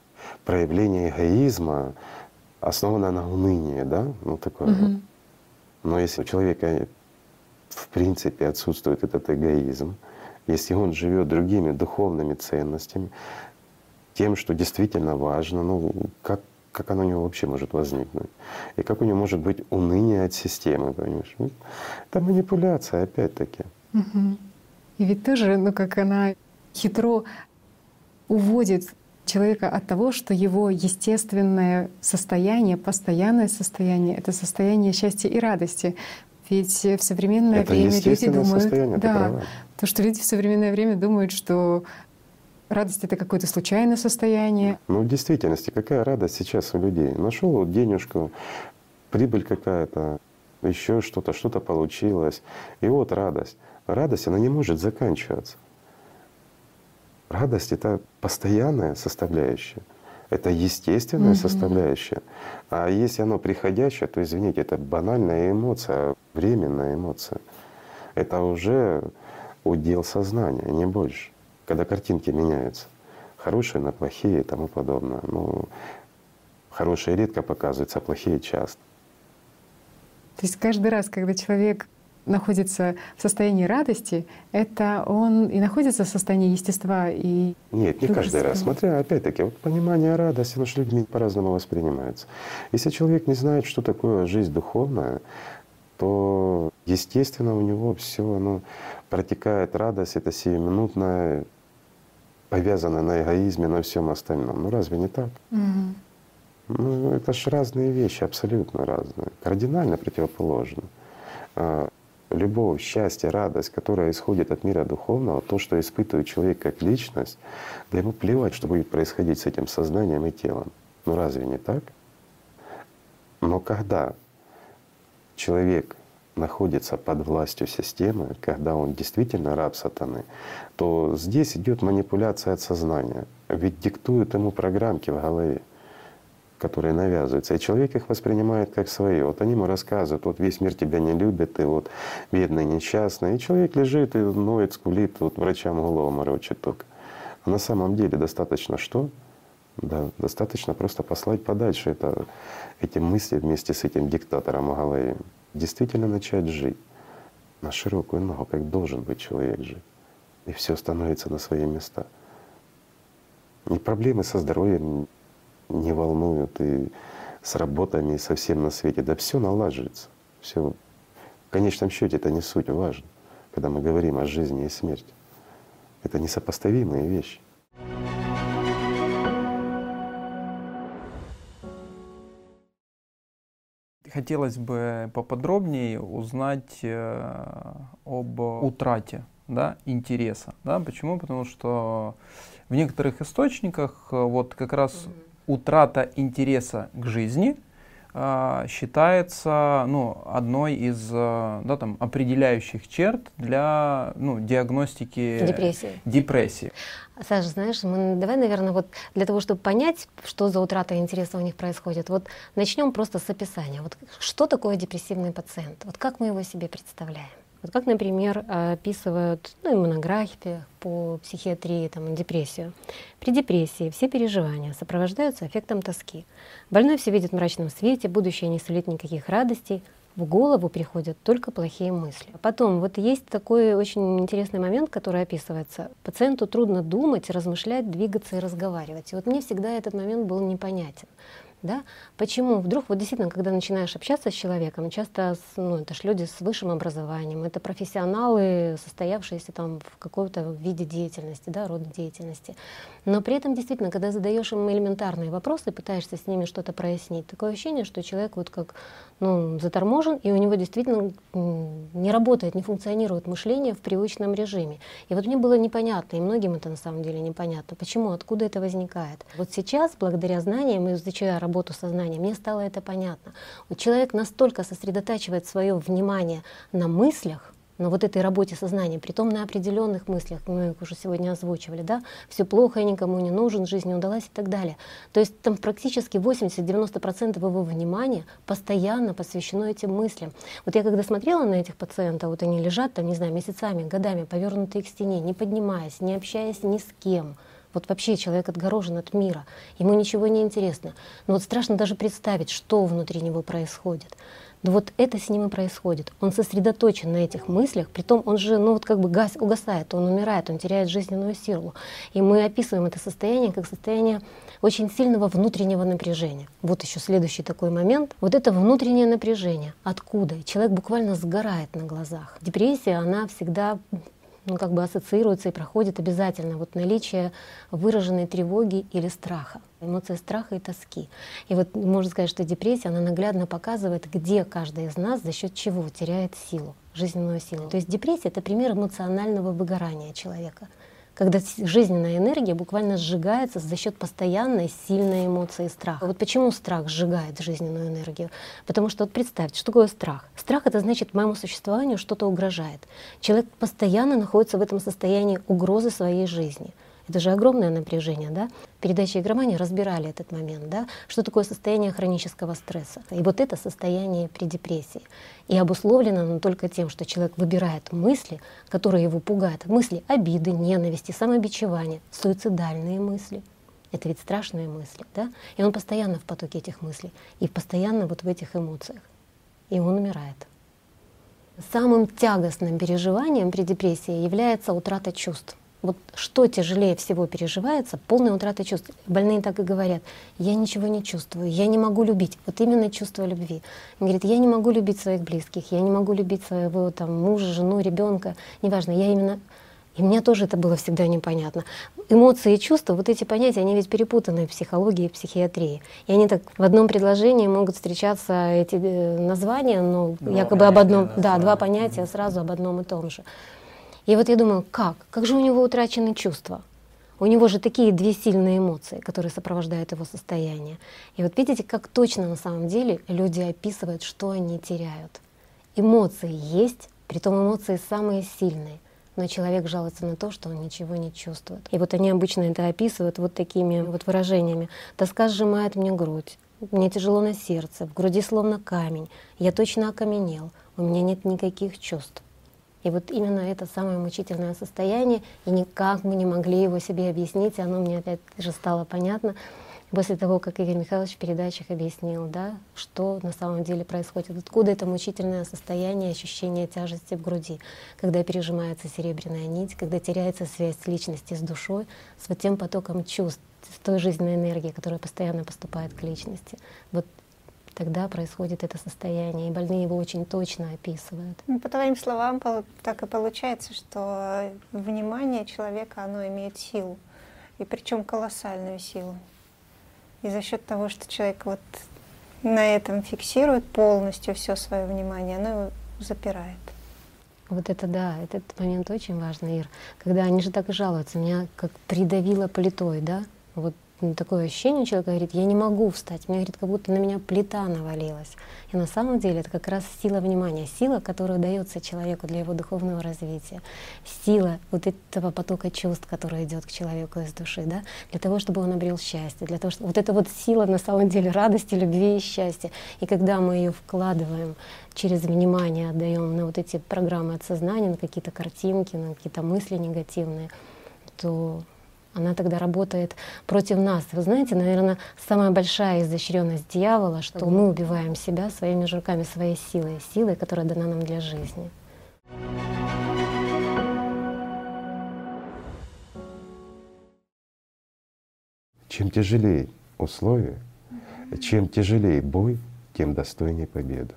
проявление эгоизма, основана на унынии, да, ну такое угу. вот. Но если у человека в принципе отсутствует этот эгоизм, если он живет другими духовными ценностями, тем, что действительно важно, ну как, как оно у него вообще может возникнуть? И как у него может быть уныние от системы, понимаешь? Ну, это манипуляция, опять-таки. Угу. И ведь тоже, ну как она хитро уводит человека от того, что его естественное состояние, постоянное состояние — это состояние счастья и радости. Ведь в современное это время люди думают, да, то, что люди в современное время думают, что радость это какое-то случайное состояние. Ну, в действительности, какая радость сейчас у людей? Нашел вот денежку, прибыль какая-то, еще что-то, что-то получилось, и вот радость. Радость, она не может заканчиваться. Радость — это постоянная составляющая, это естественная mm-hmm. составляющая. А если оно приходящее, то, извините, это банальная эмоция, временная эмоция. Это уже удел сознания, не больше. Когда картинки меняются, хорошие на плохие и тому подобное. Ну, хорошие редко показываются, а плохие часто. То есть каждый раз, когда человек находится в состоянии радости, это он и находится в состоянии естества и Нет, не каждый раз. Смотря, опять-таки, вот понимание радости, оно же людьми по-разному воспринимается. Если человек не знает, что такое жизнь духовная, то, естественно, у него все оно протекает радость, это сиюминутное, повязано на эгоизме, на всем остальном. Ну разве не так? Мгм. Ну, это же разные вещи, абсолютно разные, кардинально противоположны. А, Любовь, счастье, радость, которая исходит от мира духовного, то, что испытывает человек как личность, да ему плевать, что будет происходить с этим сознанием и телом. Ну разве не так? Но когда человек находится под властью системы, когда он действительно раб сатаны, то здесь идет манипуляция от сознания. Ведь диктуют ему программки в голове которые навязываются. И человек их воспринимает как свои. Вот они ему рассказывают, вот весь мир тебя не любит, ты вот бедный, несчастный. И человек лежит и ноет, скулит, вот врачам голову морочит только. А на самом деле достаточно что? Да, достаточно просто послать подальше это, эти мысли вместе с этим диктатором в голове. Действительно начать жить на широкую ногу, как должен быть человек жить. И все становится на свои места. И проблемы со здоровьем не волнуют, и с работами, и со всем на свете. Да все налаживается. Все. В конечном счете это не суть важно, когда мы говорим о жизни и смерти. Это несопоставимые вещи. Хотелось бы поподробнее узнать э, об утрате да, интереса. Да? Почему? Потому что в некоторых источниках э, вот как раз утрата интереса к жизни считается ну, одной из э, да, там, определяющих черт для ну, диагностики Депрессии. депрессии. Саша, знаешь, мы давай, наверное, вот для того, чтобы понять, что за утрата интереса у них происходит, вот начнем просто с описания. Вот что такое депрессивный пациент? Вот как мы его себе представляем? Вот как, например, описывают ну, и в монографиях по психиатрии там, депрессию. При депрессии все переживания сопровождаются эффектом тоски. Больной все видит в мрачном свете, будущее не сулит никаких радостей, в голову приходят только плохие мысли. А потом, вот есть такой очень интересный момент, который описывается. Пациенту трудно думать, размышлять, двигаться и разговаривать. И вот мне всегда этот момент был непонятен. Да? Почему вдруг, вот действительно, когда начинаешь общаться с человеком, часто ну, это ж люди с высшим образованием, это профессионалы, состоявшиеся там в каком-то виде деятельности, да, рода деятельности. Но при этом действительно, когда задаешь им элементарные вопросы, пытаешься с ними что-то прояснить, такое ощущение, что человек вот как ну, заторможен, и у него действительно не работает, не функционирует мышление в привычном режиме. И вот мне было непонятно, и многим это на самом деле непонятно, почему, откуда это возникает. Вот сейчас, благодаря знаниям и изучая работу сознания, мне стало это понятно. Вот человек настолько сосредотачивает свое внимание на мыслях, на вот этой работе сознания, притом на определенных мыслях, мы их уже сегодня озвучивали, да, все плохо, я никому не нужен, жизнь не удалась и так далее. То есть там практически 80-90% его внимания постоянно посвящено этим мыслям. Вот я когда смотрела на этих пациентов, вот они лежат там, не знаю, месяцами, годами, повернутые к стене, не поднимаясь, не общаясь ни с кем, вот вообще человек отгорожен от мира, ему ничего не интересно. Но вот страшно даже представить, что внутри него происходит. Но вот это с ним и происходит. Он сосредоточен на этих мыслях, притом он же, ну вот как бы гас, угасает, он умирает, он теряет жизненную силу. И мы описываем это состояние как состояние очень сильного внутреннего напряжения. Вот еще следующий такой момент. Вот это внутреннее напряжение. Откуда? Человек буквально сгорает на глазах. Депрессия, она всегда ну, как бы ассоциируется и проходит обязательно вот наличие выраженной тревоги или страха, эмоции страха и тоски. И вот можно сказать, что депрессия, она наглядно показывает, где каждый из нас за счет чего теряет силу, жизненную силу. То есть депрессия — это пример эмоционального выгорания человека когда жизненная энергия буквально сжигается за счет постоянной сильной эмоции страха. Вот почему страх сжигает жизненную энергию? Потому что вот представьте, что такое страх? Страх — это значит, моему существованию что-то угрожает. Человек постоянно находится в этом состоянии угрозы своей жизни — это же огромное напряжение, да? Передачи игромании разбирали этот момент, да? Что такое состояние хронического стресса? И вот это состояние при депрессии. И обусловлено оно только тем, что человек выбирает мысли, которые его пугают. Мысли обиды, ненависти, самобичевания, суицидальные мысли. Это ведь страшные мысли, да? И он постоянно в потоке этих мыслей, и постоянно вот в этих эмоциях. И он умирает. Самым тягостным переживанием при депрессии является утрата чувств. Вот что тяжелее всего переживается, полная утрата чувств. Больные так и говорят, я ничего не чувствую, я не могу любить. Вот именно чувство любви. Он говорит, я не могу любить своих близких, я не могу любить своего там, мужа, жену, ребенка, неважно, я именно и мне тоже это было всегда непонятно. Эмоции и чувства, вот эти понятия, они ведь перепутаны в психологии и психиатрии. И они так в одном предложении могут встречаться эти э, названия, но два якобы об одном, да, два понятия сразу об одном и том же. И вот я думаю, как? Как же у него утрачены чувства? У него же такие две сильные эмоции, которые сопровождают его состояние. И вот видите, как точно на самом деле люди описывают, что они теряют. Эмоции есть, притом эмоции самые сильные но человек жалуется на то, что он ничего не чувствует. И вот они обычно это описывают вот такими вот выражениями. «Тоска сжимает мне грудь, мне тяжело на сердце, в груди словно камень, я точно окаменел, у меня нет никаких чувств». И вот именно это самое мучительное состояние, и никак мы не могли его себе объяснить, и оно мне опять же стало понятно, после того, как Игорь Михайлович в передачах объяснил, да, что на самом деле происходит, откуда это мучительное состояние, ощущение тяжести в груди, когда пережимается серебряная нить, когда теряется связь с личности, с душой, с вот тем потоком чувств, с той жизненной энергией, которая постоянно поступает к личности. Вот тогда происходит это состояние, и больные его очень точно описывают. Ну, по твоим словам, так и получается, что внимание человека, оно имеет силу, и причем колоссальную силу. И за счет того, что человек вот на этом фиксирует полностью все свое внимание, оно его запирает. Вот это да, этот момент очень важный, Ир. Когда они же так и жалуются, меня как придавило плитой, да? Вот такое ощущение у человека говорит, я не могу встать, мне говорит, как будто на меня плита навалилась. И на самом деле это как раз сила внимания, сила, которая дается человеку для его духовного развития, сила вот этого потока чувств, который идет к человеку из души, да, для того, чтобы он обрел счастье, для того, чтобы вот эта вот сила на самом деле радости, любви и счастья. И когда мы ее вкладываем через внимание, отдаем на вот эти программы от сознания, на какие-то картинки, на какие-то мысли негативные, то она тогда работает против нас. Вы знаете, наверное, самая большая изощренность дьявола, что мы убиваем себя своими же руками, своей силой, силой, которая дана нам для жизни. Чем тяжелее условия, чем тяжелее бой, тем достойнее победа.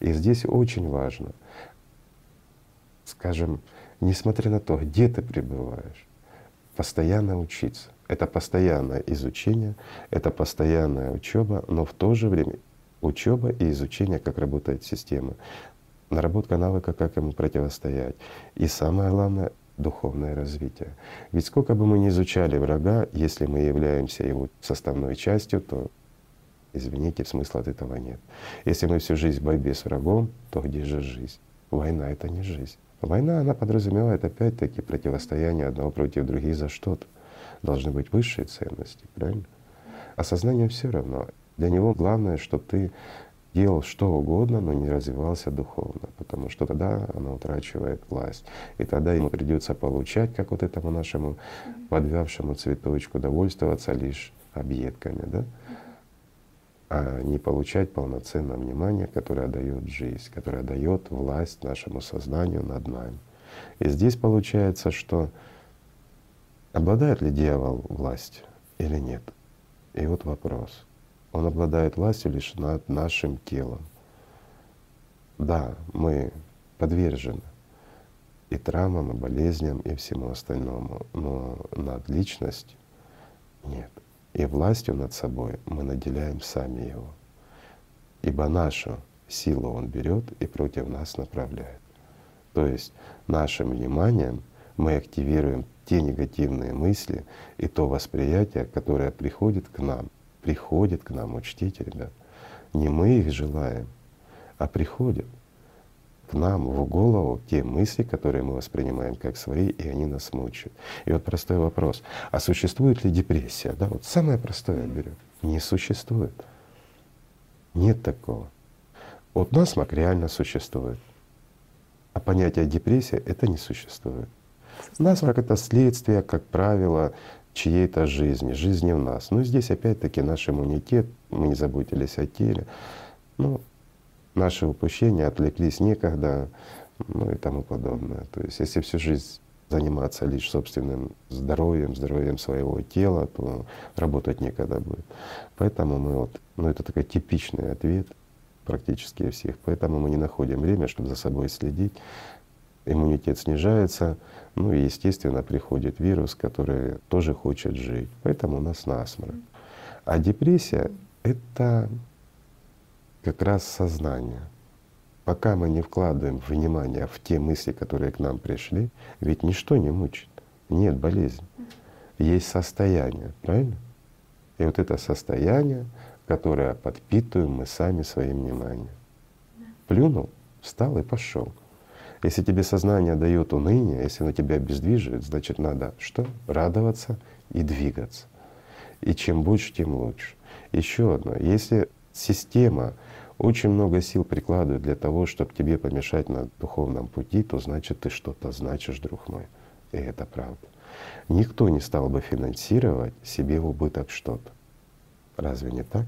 И здесь очень важно, скажем, несмотря на то, где ты пребываешь, постоянно учиться. Это постоянное изучение, это постоянная учеба, но в то же время учеба и изучение, как работает система, наработка навыка, как ему противостоять. И самое главное — духовное развитие. Ведь сколько бы мы ни изучали врага, если мы являемся его составной частью, то, извините, смысла от этого нет. Если мы всю жизнь в борьбе с врагом, то где же жизнь? Война — это не жизнь. Война, она подразумевает опять-таки противостояние одного против других за что-то. Должны быть высшие ценности, правильно? А сознание все равно. Для него главное, чтобы ты делал что угодно, но не развивался духовно, потому что тогда оно утрачивает власть. И тогда ему придется получать, как вот этому нашему подвявшему цветочку, довольствоваться лишь объедками, да? А не получать полноценное внимание, которое дает жизнь, которое дает власть нашему сознанию над нами. И здесь получается, что обладает ли дьявол властью или нет? И вот вопрос. Он обладает властью лишь над нашим телом. Да, мы подвержены и травмам, и болезням, и всему остальному, но над личностью нет. И властью над собой мы наделяем сами Его. Ибо нашу силу Он берет и против нас направляет. То есть нашим вниманием мы активируем те негативные мысли и то восприятие, которое приходит к нам. Приходит к нам, учтите, ребят. Не мы их желаем, а приходят к нам в голову те мысли, которые мы воспринимаем как свои, и они нас мучают. И вот простой вопрос, а существует ли депрессия? Да, вот самое простое берем. Не существует. Нет такого. Вот насморк реально существует, а понятие депрессия это не существует. Насморк это следствие, как правило, чьей-то жизни, жизни в нас. Но здесь опять-таки наш иммунитет, мы не заботились о теле. Ну, наши упущения отвлеклись некогда, ну и тому подобное. То есть если всю жизнь заниматься лишь собственным здоровьем, здоровьем своего тела, то работать некогда будет. Поэтому мы вот, ну это такой типичный ответ практически всех. Поэтому мы не находим время, чтобы за собой следить. Иммунитет снижается, ну и естественно приходит вирус, который тоже хочет жить. Поэтому у нас насморк. А депрессия — это как раз сознание — пока мы не вкладываем внимание в те мысли, которые к нам пришли, ведь ничто не мучит, нет болезни, есть состояние, правильно? И вот это состояние, которое подпитываем мы сами своим вниманием. Плюнул, встал и пошел. Если тебе сознание дает уныние, если оно тебя обездвиживает, значит надо что? Радоваться и двигаться. И чем больше, тем лучше. Еще одно. Если система очень много сил прикладывают для того, чтобы тебе помешать на духовном пути, то значит ты что-то значишь, друг мой. И это правда. Никто не стал бы финансировать себе в убыток что-то. Разве не так?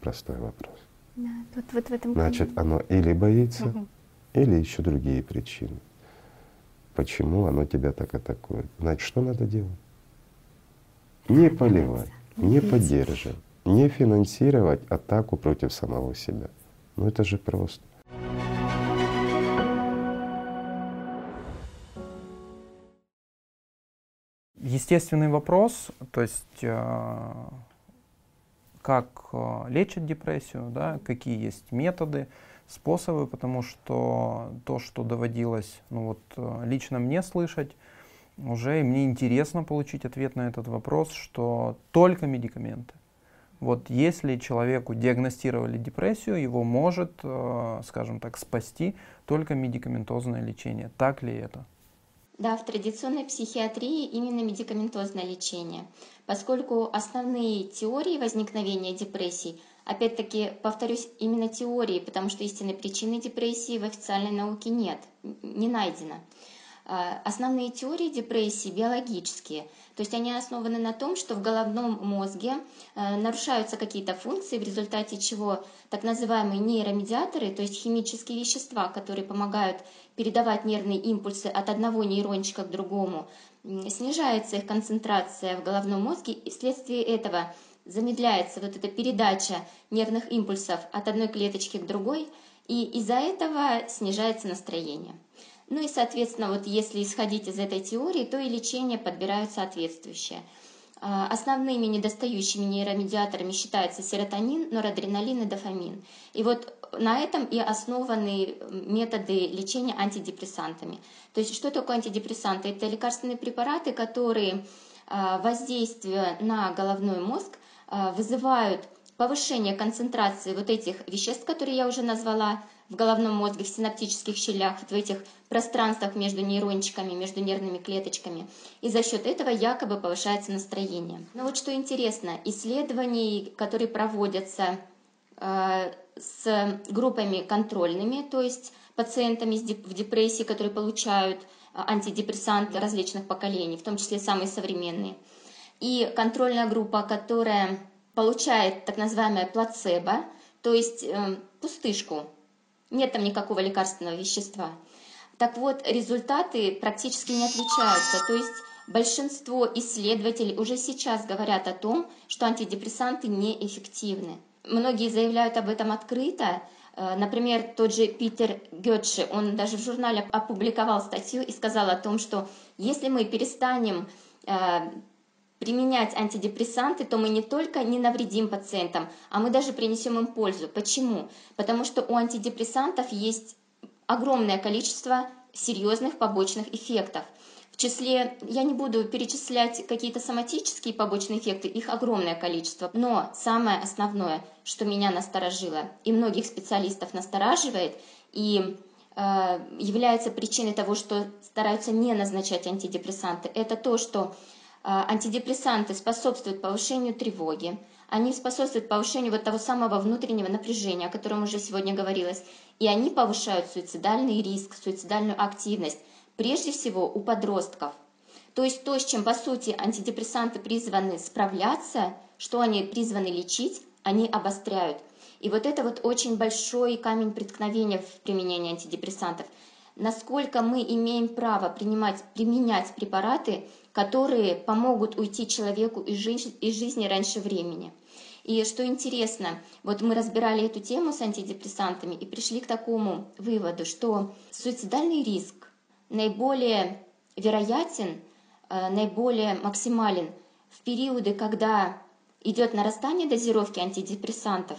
Простой вопрос. Да, вот, вот в этом Значит, оно или боится, угу. или еще другие причины. Почему оно тебя так атакует? Значит, что надо делать? Не поливать, не поддерживать не финансировать атаку против самого себя. Ну это же просто. Естественный вопрос, то есть э, как э, лечат депрессию, да, какие есть методы, способы, потому что то, что доводилось ну вот, э, лично мне слышать, уже мне интересно получить ответ на этот вопрос, что только медикаменты. Вот если человеку диагностировали депрессию, его может, э, скажем так, спасти только медикаментозное лечение. Так ли это? Да, в традиционной психиатрии именно медикаментозное лечение, поскольку основные теории возникновения депрессий, опять-таки, повторюсь, именно теории, потому что истинной причины депрессии в официальной науке нет, не найдено. А, основные теории депрессии биологические, то есть они основаны на том, что в головном мозге э, нарушаются какие-то функции, в результате чего так называемые нейромедиаторы, то есть химические вещества, которые помогают передавать нервные импульсы от одного нейрончика к другому, снижается их концентрация в головном мозге, и вследствие этого замедляется вот эта передача нервных импульсов от одной клеточки к другой, и из-за этого снижается настроение. Ну и, соответственно, вот если исходить из этой теории, то и лечение подбирают соответствующее. А, основными недостающими нейромедиаторами считаются серотонин, норадреналин и дофамин. И вот на этом и основаны методы лечения антидепрессантами. То есть что такое антидепрессанты? Это лекарственные препараты, которые а, воздействуя на головной мозг а, вызывают повышение концентрации вот этих веществ, которые я уже назвала, в головном мозге, в синаптических щелях, в этих пространствах между нейрончиками, между нервными клеточками. И за счет этого якобы повышается настроение. Но вот что интересно, исследований, которые проводятся э, с группами контрольными, то есть пациентами в депрессии, которые получают э, антидепрессанты различных поколений, в том числе самые современные. И контрольная группа, которая получает так называемое плацебо, то есть э, пустышку, нет там никакого лекарственного вещества. Так вот, результаты практически не отличаются. То есть большинство исследователей уже сейчас говорят о том, что антидепрессанты неэффективны. Многие заявляют об этом открыто. Э, например, тот же Питер Гетше, он даже в журнале опубликовал статью и сказал о том, что если мы перестанем э, применять антидепрессанты, то мы не только не навредим пациентам, а мы даже принесем им пользу. Почему? Потому что у антидепрессантов есть огромное количество серьезных побочных эффектов. В числе, я не буду перечислять какие-то соматические побочные эффекты, их огромное количество. Но самое основное, что меня насторожило и многих специалистов настораживает, и э, является причиной того, что стараются не назначать антидепрессанты, это то, что антидепрессанты способствуют повышению тревоги, они способствуют повышению вот того самого внутреннего напряжения, о котором уже сегодня говорилось, и они повышают суицидальный риск, суицидальную активность, прежде всего у подростков. То есть то, с чем, по сути, антидепрессанты призваны справляться, что они призваны лечить, они обостряют. И вот это вот очень большой камень преткновения в применении антидепрессантов. Насколько мы имеем право принимать, применять препараты, которые помогут уйти человеку из жизни, из жизни раньше времени. И что интересно, вот мы разбирали эту тему с антидепрессантами и пришли к такому выводу, что суицидальный риск наиболее вероятен, э, наиболее максимален в периоды, когда идет нарастание дозировки антидепрессантов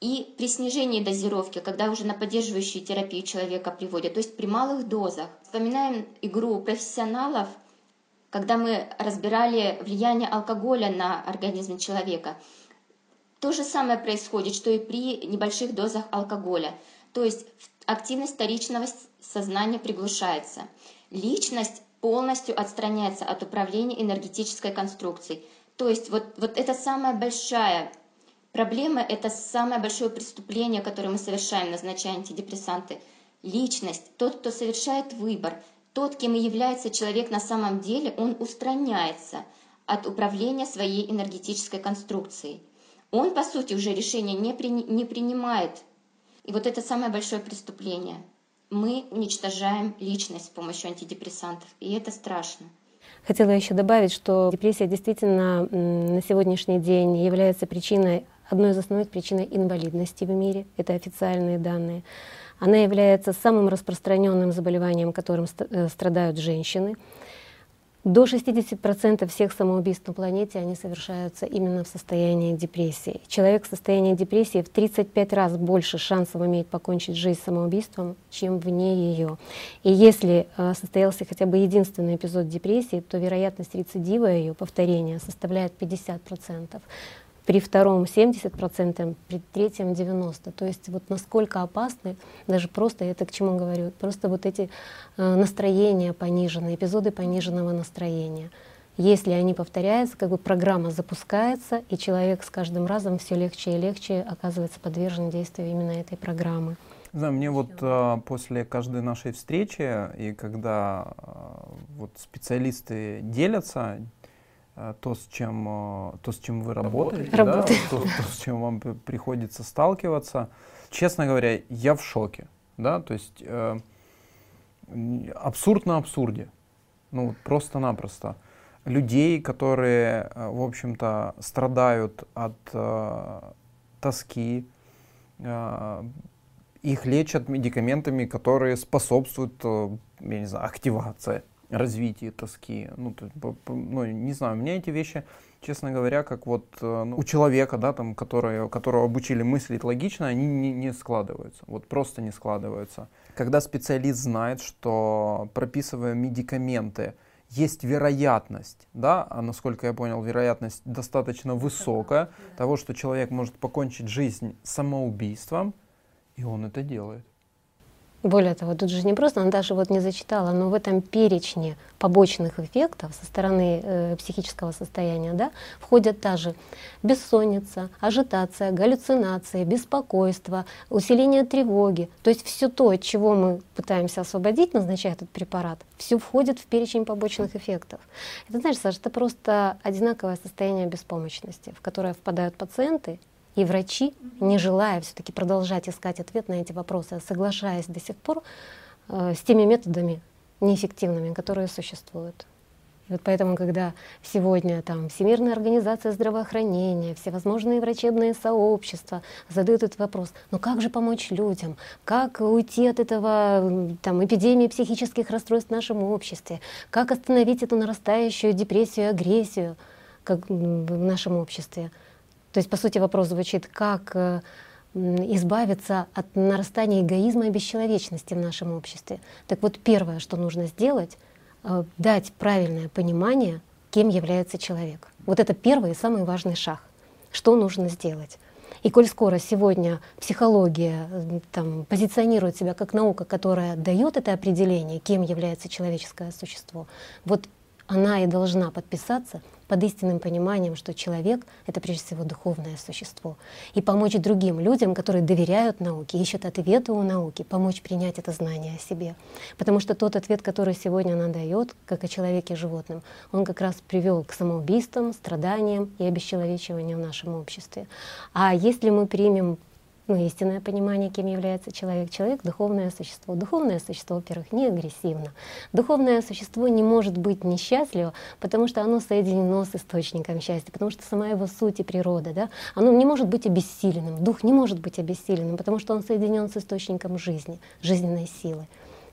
и при снижении дозировки, когда уже на поддерживающую терапию человека приводят, то есть при малых дозах. Вспоминаем игру профессионалов, когда мы разбирали влияние алкоголя на организм человека – то же самое происходит, что и при небольших дозах алкоголя. То есть активность вторичного сознания приглушается. Личность полностью отстраняется от управления энергетической конструкцией. То есть вот, вот это самая большая проблема, это самое большое преступление, которое мы совершаем, назначая антидепрессанты. Личность, тот, кто совершает выбор, тот, кем и является человек на самом деле, он устраняется от управления своей энергетической конструкцией он, по сути, уже решение не, при, не принимает. И вот это самое большое преступление. Мы уничтожаем личность с помощью антидепрессантов, и это страшно. Хотела еще добавить, что депрессия действительно на сегодняшний день является причиной, одной из основных причин инвалидности в мире. Это официальные данные. Она является самым распространенным заболеванием, которым э, страдают женщины. До 60% всех самоубийств на планете они совершаются именно в состоянии депрессии. Человек в состоянии депрессии в 35 раз больше шансов имеет покончить жизнь самоубийством, чем вне ее. И если э, состоялся хотя бы единственный эпизод депрессии, то вероятность рецидива ее, повторения, составляет 50% при втором 70%, при третьем 90%. То есть вот насколько опасны, даже просто, это к чему говорю, просто вот эти э, настроения пониженные, эпизоды пониженного настроения. Если они повторяются, как бы программа запускается, и человек с каждым разом все легче и легче оказывается подвержен действию именно этой программы. Да, мне вот э, после каждой нашей встречи, и когда э, вот специалисты делятся то, с чем, э, то, с чем вы работаете, да, то, то, с чем вам приходится сталкиваться. Честно говоря, я в шоке. Да? То есть э, абсурд на абсурде. Ну, просто-напросто. Людей, которые, э, в общем-то, страдают от э, тоски, э, их лечат медикаментами, которые способствуют, э, я не знаю, активации развитии тоски. Ну, то, ну, не знаю, у меня эти вещи, честно говоря, как вот э, ну, у человека, да, там, который, которого обучили мыслить логично, они не, не складываются. Вот просто не складываются. Когда специалист знает, что прописывая медикаменты, есть вероятность, да, а насколько я понял, вероятность достаточно высокая того, что человек может покончить жизнь самоубийством, и он это делает. Более того, тут же не просто, она даже вот не зачитала, но в этом перечне побочных эффектов со стороны э, психического состояния да, входят также бессонница, ажитация, галлюцинации, беспокойство, усиление тревоги. То есть все то, от чего мы пытаемся освободить, назначая этот препарат, все входит в перечень побочных эффектов. Это, знаешь, Саша, это просто одинаковое состояние беспомощности, в которое впадают пациенты, и врачи, не желая все-таки продолжать искать ответ на эти вопросы, а соглашаясь до сих пор э, с теми методами неэффективными, которые существуют. И вот поэтому, когда сегодня там Всемирная организация здравоохранения, всевозможные врачебные сообщества задают этот вопрос, ну как же помочь людям, как уйти от этого там, эпидемии психических расстройств в нашем обществе, как остановить эту нарастающую депрессию агрессию как в нашем обществе, то есть, по сути, вопрос звучит, как э, избавиться от нарастания эгоизма и бесчеловечности в нашем обществе. Так вот, первое, что нужно сделать, э, дать правильное понимание, кем является человек. Вот это первый и самый важный шаг. Что нужно сделать? И коль скоро сегодня психология там, позиционирует себя как наука, которая дает это определение, кем является человеческое существо, вот она и должна подписаться под истинным пониманием, что человек — это прежде всего духовное существо. И помочь другим людям, которые доверяют науке, ищут ответы у науки, помочь принять это знание о себе. Потому что тот ответ, который сегодня она дает, как о человеке и животном, он как раз привел к самоубийствам, страданиям и обесчеловечиванию в нашем обществе. А если мы примем ну, истинное понимание, кем является человек. Человек — духовное существо. Духовное существо, во-первых, не агрессивно. Духовное существо не может быть несчастливо, потому что оно соединено с источником счастья, потому что сама его суть и природа, да, оно не может быть обессиленным. Дух не может быть обессиленным, потому что он соединен с источником жизни, жизненной силы.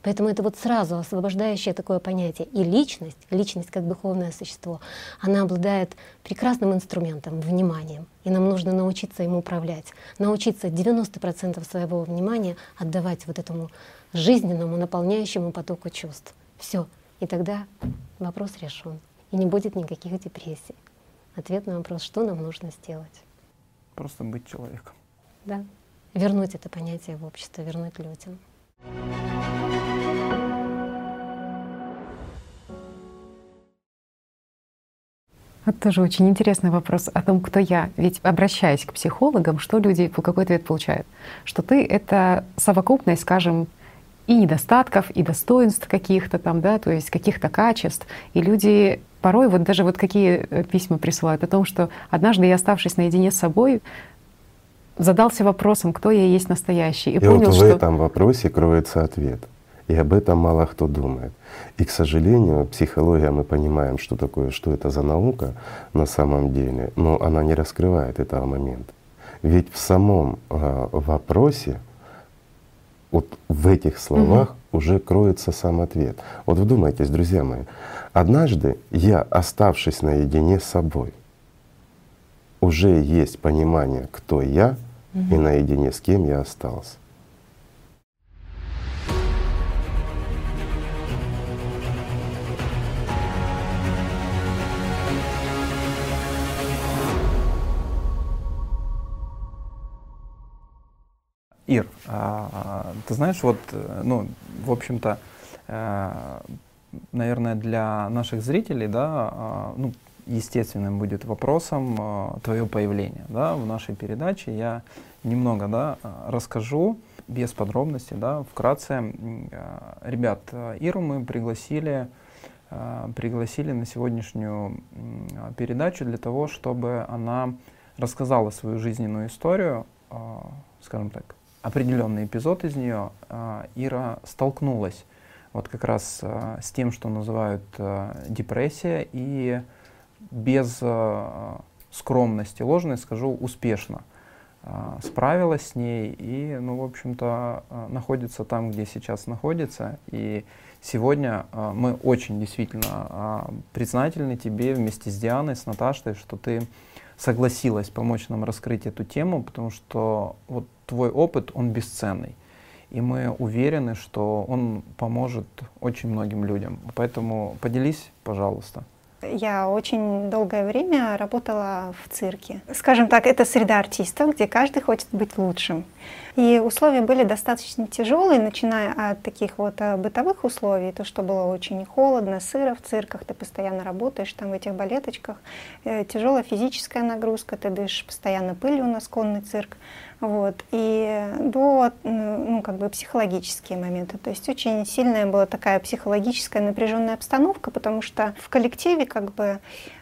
Поэтому это вот сразу освобождающее такое понятие. И личность, личность как духовное существо, она обладает прекрасным инструментом, вниманием. И нам нужно научиться им управлять, научиться 90% своего внимания отдавать вот этому жизненному, наполняющему потоку чувств. Все. И тогда вопрос решен. И не будет никаких депрессий. Ответ на вопрос, что нам нужно сделать. Просто быть человеком. Да. Вернуть это понятие в общество, вернуть людям. Это тоже очень интересный вопрос о том, кто я. Ведь обращаясь к психологам, что люди, какой ответ получают? Что ты — это совокупность, скажем, и недостатков, и достоинств каких-то там, да, то есть каких-то качеств. И люди порой вот даже вот какие э, письма присылают о том, что однажды я, оставшись наедине с собой, задался вопросом, кто я есть настоящий. И, и понял, вот в что... этом вопросе кроется ответ. И об этом мало кто думает. И, к сожалению, психология, мы понимаем, что такое, что это за наука на самом деле, но она не раскрывает этого момента. Ведь в самом э, вопросе, вот в этих словах угу. уже кроется сам ответ. Вот вдумайтесь, друзья мои, однажды я, оставшись наедине с собой, уже есть понимание, кто я угу. и наедине с кем я остался. Ир, а, ты знаешь, вот, ну, в общем-то, э, наверное, для наших зрителей, да, а, ну, естественным будет вопросом а, твое появление, да, в нашей передаче. Я немного, да, расскажу без подробностей, да, вкратце. Ребят, Иру мы пригласили, пригласили на сегодняшнюю передачу для того, чтобы она рассказала свою жизненную историю, скажем так, определенный эпизод из нее, а, Ира столкнулась вот как раз а, с тем, что называют а, депрессия, и без скромности ложной скажу успешно справилась с ней и, ну, в общем-то, находится там, где сейчас находится. И сегодня мы очень действительно признательны тебе вместе с Дианой, с Наташей, что ты согласилась помочь нам раскрыть эту тему, потому что вот твой опыт, он бесценный. И мы уверены, что он поможет очень многим людям. Поэтому поделись, пожалуйста. Я очень долгое время работала в цирке. Скажем так, это среда артистов, где каждый хочет быть лучшим. И условия были достаточно тяжелые, начиная от таких вот э, бытовых условий, то, что было очень холодно, сыро в цирках, ты постоянно работаешь там в этих балеточках, э, тяжелая физическая нагрузка, ты дышишь постоянно пылью на сконный цирк. Вот. И до ну, как бы психологические моменты. То есть очень сильная была такая психологическая напряженная обстановка, потому что в коллективе как бы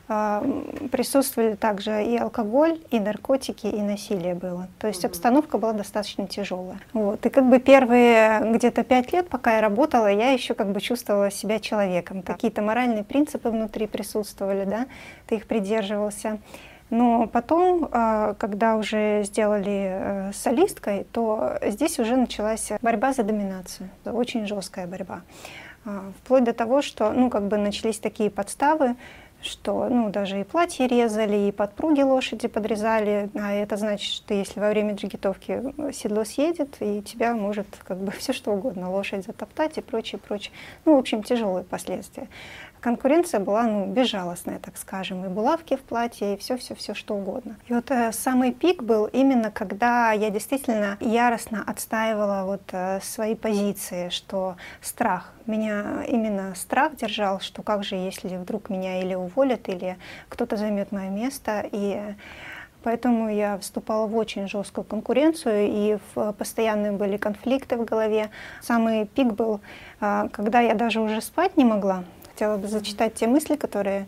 э, присутствовали также и алкоголь, и наркотики, и насилие было. То есть обстановка была достаточно тяжелая. Вот. И как бы первые где-то пять лет, пока я работала, я еще как бы чувствовала себя человеком. Какие-то моральные принципы внутри присутствовали, да, ты их придерживался. Но потом, а, когда уже сделали э, солисткой, то здесь уже началась борьба за доминацию, очень жесткая борьба. А, вплоть до того, что ну, как бы начались такие подставы, что ну, даже и платье резали, и подпруги лошади подрезали, а это значит, что если во время джигитовки седло съедет, и тебя может как бы все что угодно, лошадь затоптать и прочее, прочее. Ну, в общем, тяжелые последствия конкуренция была ну, безжалостная, так скажем, и булавки в платье, и все-все-все что угодно. И вот э, самый пик был именно, когда я действительно яростно отстаивала вот э, свои позиции, что страх, меня именно страх держал, что как же, если вдруг меня или уволят, или кто-то займет мое место, и Поэтому я вступала в очень жесткую конкуренцию, и в постоянные были конфликты в голове. Самый пик был, э, когда я даже уже спать не могла, хотела бы зачитать те мысли, которые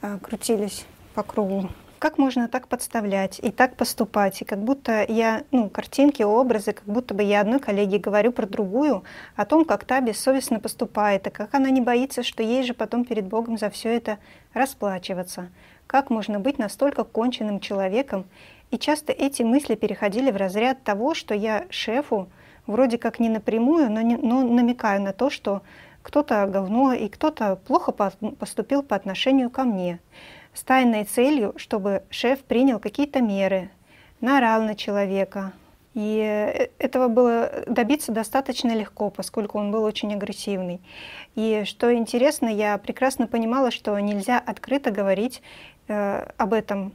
э, крутились по кругу как можно так подставлять и так поступать, и как будто я, ну, картинки, образы, как будто бы я одной коллеге говорю про другую, о том, как та бессовестно поступает, и как она не боится, что ей же потом перед Богом за все это расплачиваться. Как можно быть настолько конченным человеком? И часто эти мысли переходили в разряд того, что я шефу вроде как не напрямую, но, не, но намекаю на то, что кто-то говно и кто-то плохо поступил по отношению ко мне с тайной целью, чтобы шеф принял какие-то меры, наорал на человека. И э, этого было добиться достаточно легко, поскольку он был очень агрессивный. И что интересно, я прекрасно понимала, что нельзя открыто говорить э, об этом,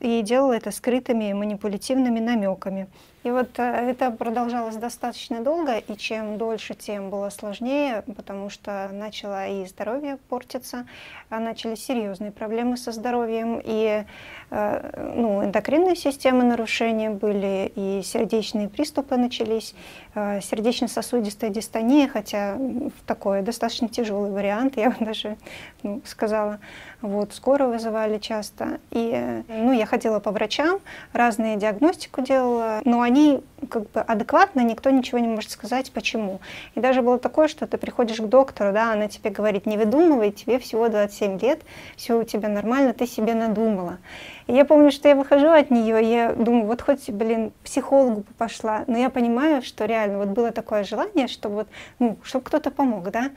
и делала это скрытыми манипулятивными намеками. И вот э, это продолжалось достаточно долго, и чем дольше, тем было сложнее, потому что начало и здоровье портиться, а начались серьезные проблемы со здоровьем, и э, ну, эндокринные системы нарушения были, и сердечные приступы начались, э, сердечно-сосудистая дистония, хотя такой достаточно тяжелый вариант, я бы даже ну, сказала. Вот, скоро вызывали часто. И ну, я ходила по врачам, разные диагностику делала, но они как бы адекватно, никто ничего не может сказать, почему. И даже было такое, что ты приходишь к доктору, да, она тебе говорит, не выдумывай, тебе всего 27 лет, все у тебя нормально, ты себе надумала. И я помню, что я выхожу от нее, и я думаю, вот хоть, блин, психологу пошла, но я понимаю, что реально вот было такое желание, чтобы вот, ну, чтобы кто-то помог, да,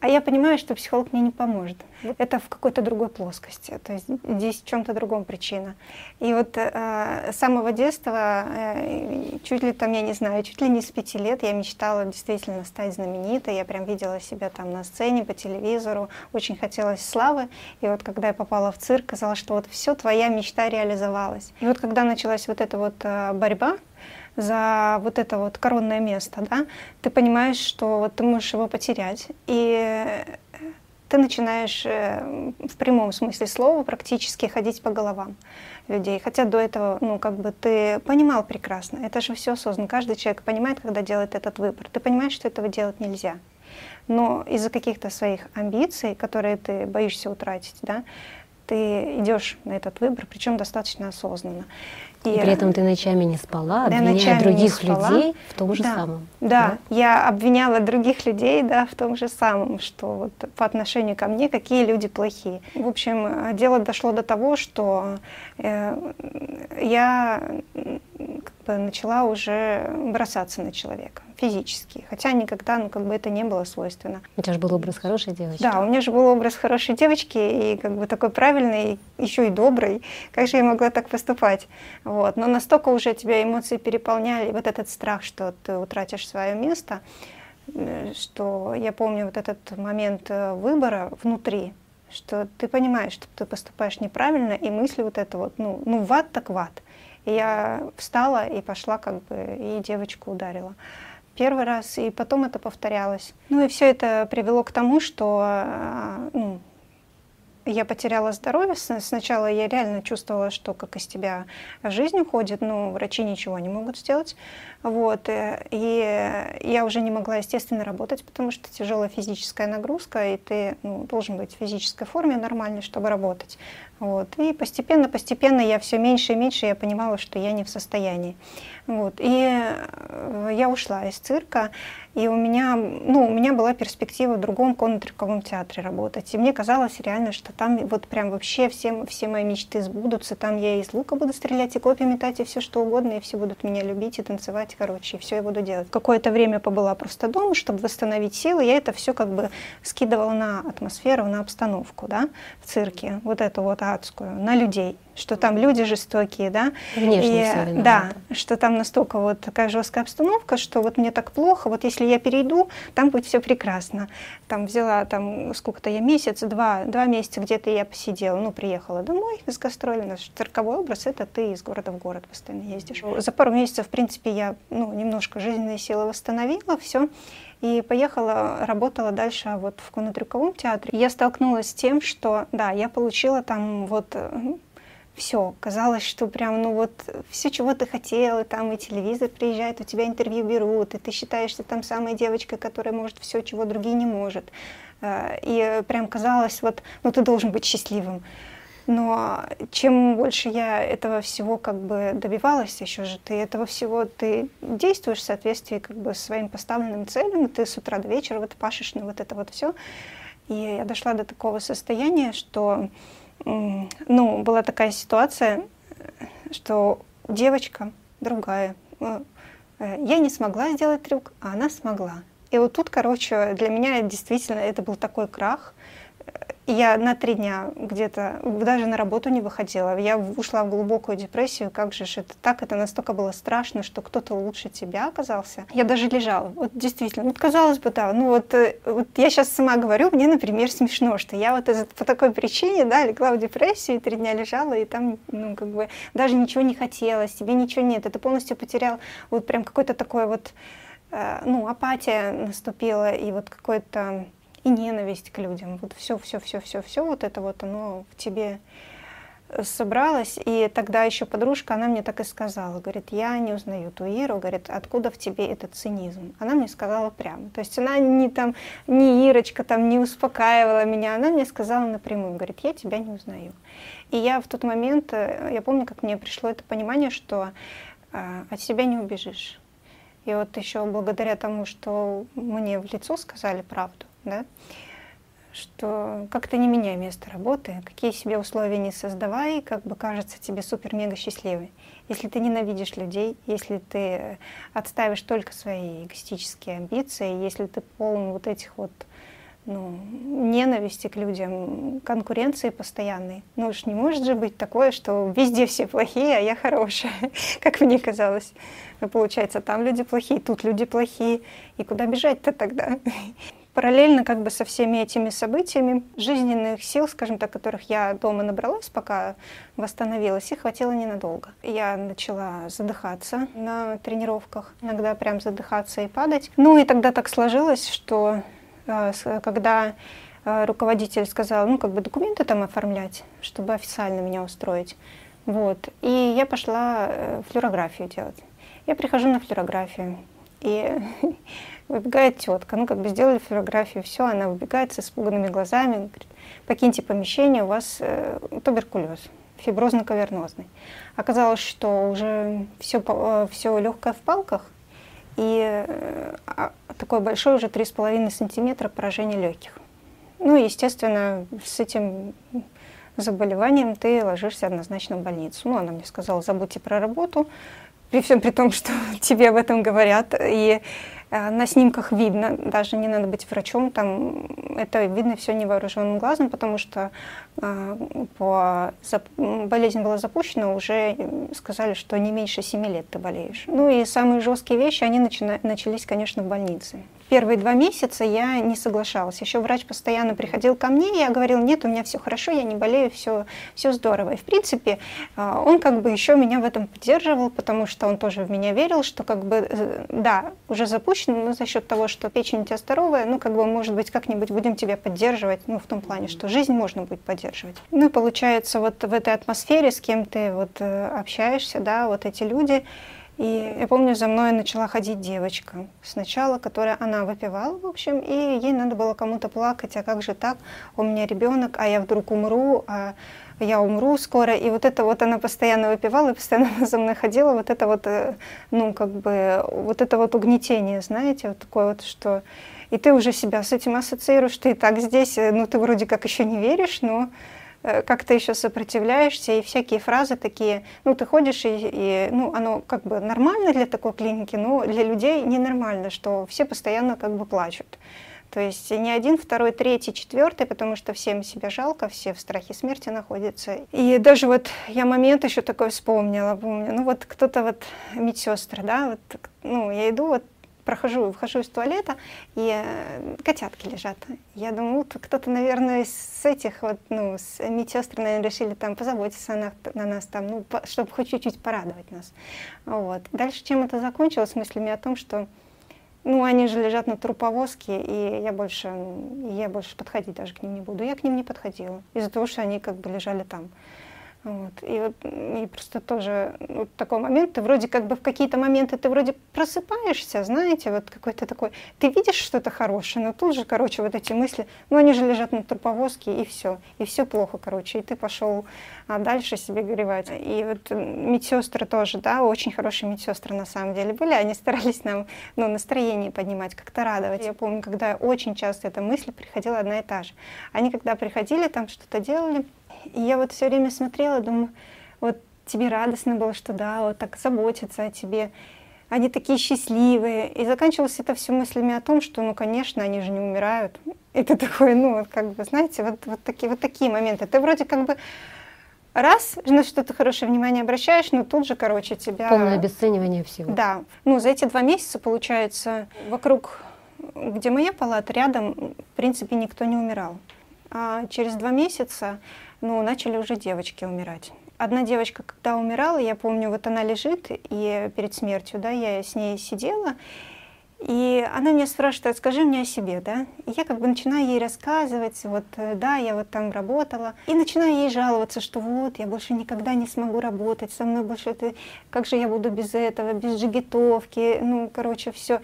а я понимаю, что психолог мне не поможет. Это в какой-то другой плоскости, то есть здесь в чем-то другом причина. И вот э, с самого детства, э, чуть ли там, я не знаю, чуть ли не с пяти лет я мечтала действительно стать знаменитой, я прям видела себя там на сцене, по телевизору, очень хотелось славы, и вот когда я попала в цирк, казалось, что вот все, твоя мечта реализовалась. И вот когда началась вот эта вот э, борьба, за вот это вот коронное место, да, ты понимаешь, что вот ты можешь его потерять. И ты начинаешь э, в прямом смысле слова практически ходить по головам людей. Хотя до этого, ну, как бы ты понимал прекрасно. Это же все осознанно. Каждый человек понимает, когда делает этот выбор. Ты понимаешь, что этого делать нельзя. Но из-за каких-то своих амбиций, которые ты боишься утратить, да, ты идешь на этот выбор, причем достаточно осознанно. И, при этом ты ночами не спала, обвиняя других спала. людей в том же да, самом. Да, да, я обвиняла других людей, да, в том же самом, что вот по отношению ко мне какие люди плохие. В общем, дело дошло до того, что э, я как бы начала уже бросаться на человека физически, хотя никогда, ну, как бы это не было свойственно. У тебя же был образ хорошей девочки. Да, у меня же был образ хорошей девочки, и как бы такой правильный, еще и добрый. Как же я могла так поступать? Вот. Но настолько уже тебя эмоции переполняли, вот этот страх, что ты утратишь свое место, э, что я помню вот этот момент э, выбора внутри, что ты понимаешь, что ты поступаешь неправильно, и мысли вот это вот, ну, ну в ад так в ад. И я встала и пошла как бы, и девочку ударила первый раз, и потом это повторялось. Ну и все это привело к тому, что э, ну, я потеряла здоровье. Сначала я реально чувствовала, что как из тебя жизнь уходит, но врачи ничего не могут сделать. Вот. Э, и я уже не могла, естественно, работать, потому что тяжелая физическая нагрузка, и ты ну, должен быть в физической форме нормальной, чтобы работать. Вот. И постепенно, постепенно я все меньше и меньше я понимала, что я не в состоянии. Вот. И э, я ушла из цирка, и у меня, ну, у меня была перспектива в другом конно театре работать. И мне казалось реально, что там вот прям вообще все, все мои мечты сбудутся. Там я из лука буду стрелять, и копья метать, и все что угодно, и все будут меня любить и танцевать, короче, и все я буду делать. Какое-то время побыла просто дома, чтобы восстановить силы. Я это все как бы скидывала на атмосферу, на обстановку, да, в цирке, вот эту вот адскую, на людей что там люди жестокие, да, Внешне и, да, что там настолько вот такая жесткая обстановка, что вот мне так плохо, вот если я перейду, там будет все прекрасно. Там взяла там сколько-то я месяц, два, два месяца где-то я посидела, ну приехала домой с гастроли, наш цирковой образ это ты из города в город постоянно ездишь. За пару месяцев, в принципе, я ну немножко жизненные силы восстановила, все и поехала, работала дальше вот в конно-трюковом театре. Я столкнулась с тем, что, да, я получила там вот все. Казалось, что прям, ну вот, все, чего ты хотела, там и телевизор приезжает, у тебя интервью берут, и ты считаешь, что там самая девочка, которая может все, чего другие не может. Э, и прям казалось, вот, ну ты должен быть счастливым. Но чем больше я этого всего как бы добивалась, еще же ты этого всего, ты действуешь в соответствии как бы с своим поставленным целям, ты с утра до вечера вот пашешь на вот это вот все. И я дошла до такого состояния, что, ну, была такая ситуация, что девочка другая, э, я не смогла сделать трюк, а она смогла. И вот тут, короче, для меня действительно это был такой крах, я на три дня где-то даже на работу не выходила. Я ушла в глубокую депрессию. Как же это так? Это настолько было страшно, что кто-то лучше тебя оказался. Я даже лежала. Вот действительно. Вот казалось бы, да. Ну вот, э, вот я сейчас сама говорю, мне, например, смешно, что я вот по такой причине, да, легла в депрессию и три дня лежала, и там, ну, как бы даже ничего не хотелось, тебе ничего нет. Это полностью потерял вот прям какой-то такой вот, э, ну, апатия наступила, и вот какой-то и ненависть к людям. Вот все, все, все, все, все вот это вот оно в тебе собралось, и тогда еще подружка, она мне так и сказала, говорит, я не узнаю ту Иру, говорит, откуда в тебе этот цинизм? Она мне сказала прямо, то есть она не там, не Ирочка там не успокаивала меня, она мне сказала напрямую, говорит, я тебя не узнаю. И я в тот момент, э, я помню, как мне пришло это понимание, что э, от себя не убежишь. И вот еще благодаря тому, что мне в лицо сказали правду, да, что как-то не меняй место работы, какие себе условия не создавай, как бы кажется тебе супер-мега счастливой. Если ты ненавидишь людей, если ты отставишь только свои эгоистические амбиции, если ты полон вот этих вот ну, ненависти к людям, конкуренции постоянной. Ну уж не может же быть такое, что везде все плохие, а я хорошая, как мне казалось. Но получается, там люди плохие, тут люди плохие. И куда бежать-то тогда? параллельно как бы со всеми этими событиями жизненных сил, скажем так, которых я дома набралась, пока восстановилась, их хватило ненадолго. Я начала задыхаться на тренировках, иногда прям задыхаться и падать. Ну и тогда так сложилось, что э, когда э, руководитель сказал, ну как бы документы там оформлять, чтобы официально меня устроить, вот, и я пошла э, флюорографию делать. Я прихожу на флюорографию, и Выбегает тетка, ну как бы сделали фотографию, все, она выбегает с испуганными глазами, говорит, покиньте помещение, у вас э, туберкулез, фиброзно-кавернозный. Оказалось, что уже все, э, все легкое в палках, и э, а, такое большое уже 3,5 сантиметра поражение легких. Ну, естественно, с этим заболеванием ты ложишься однозначно в больницу. Ну, она мне сказала, забудьте про работу, при всем при том, что тебе об этом говорят. И на снимках видно, даже не надо быть врачом, там это видно все невооруженным глазом, потому что э, по, болезнь была запущена, уже сказали, что не меньше 7 лет ты болеешь. Ну и самые жесткие вещи, они начина, начались, конечно, в больнице. Первые два месяца я не соглашалась. Еще врач постоянно приходил ко мне, я говорил, нет, у меня все хорошо, я не болею, все, все здорово. И в принципе э, он как бы еще меня в этом поддерживал, потому что он тоже в меня верил, что как бы, да, уже запущено, но за счет того, что печень у тебя здоровая, ну, как бы, может быть, как-нибудь будем тебя поддерживать, ну, в том плане, что жизнь можно будет поддерживать. Ну, и получается, вот в этой атмосфере, с кем ты вот э, общаешься, да, вот эти люди, и я помню, за мной начала ходить девочка. Сначала, которая она выпивала, в общем, и ей надо было кому-то плакать, а как же так, у меня ребенок, а я вдруг умру, а я умру скоро, и вот это вот она постоянно выпивала, постоянно за мной ходила, вот это вот, э, ну, как бы, вот это вот угнетение, знаете, вот такое вот, что... И ты уже себя с этим ассоциируешь, ты и так здесь, э, ну, ты вроде как еще не веришь, но как то еще сопротивляешься, и всякие фразы такие, ну, ты ходишь, и, и, ну, оно как бы нормально для такой клиники, но для людей ненормально, что все постоянно как бы плачут. То есть не один, второй, третий, четвертый, потому что всем себя жалко, все в страхе смерти находятся. И даже вот я момент еще такой вспомнила, помню, ну вот кто-то вот, медсестры, да, вот, ну я иду, вот прохожу, вхожу из туалета, и э, котятки лежат. Я думаю, вот кто-то, наверное, с этих вот, ну, с медсестры, наверное, решили там позаботиться на, на нас, там, ну, по, чтобы хоть чуть-чуть порадовать нас. Вот. Дальше, чем это закончилось, с мыслями о том, что ну, они же лежат на труповозке, и я больше, я больше подходить даже к ним не буду. Я к ним не подходила, из-за того, что они как бы лежали там. Вот. И, вот, и просто тоже вот такой момент, ты вроде как бы в какие-то моменты ты вроде просыпаешься, знаете, вот какой-то такой, ты видишь что-то хорошее, но тут же, короче, вот эти мысли, ну они же лежат на труповозке, и все, и все плохо, короче, и ты пошел а дальше себе горевать. И вот медсестры тоже, да, очень хорошие медсестры на самом деле были, они старались нам, ну, настроение поднимать, как-то радовать. Я помню, когда очень часто эта мысль приходила одна и та же. Они когда приходили, там что-то делали, и я вот все время смотрела, думаю, вот тебе радостно было, что да, вот так заботятся о тебе, они такие счастливые. И заканчивалось это все мыслями о том, что, ну, конечно, они же не умирают. Это такое, ну, вот как бы, знаете, вот, вот, такие, вот такие моменты. Ты вроде как бы раз на что-то хорошее внимание обращаешь, но тут же, короче, тебя... Полное обесценивание всего. Да. Ну, за эти два месяца, получается, вокруг, где моя палата, рядом, в принципе, никто не умирал. А через два месяца ну, начали уже девочки умирать. Одна девочка, когда умирала, я помню, вот она лежит, и перед смертью, да, я с ней сидела, и она меня спрашивает, скажи мне о себе, да? И я как бы начинаю ей рассказывать, вот, э, да, я вот там работала, и начинаю ей жаловаться, что вот, я больше никогда не смогу работать, со мной больше это, как же я буду без этого, без жигитовки, ну, короче, все.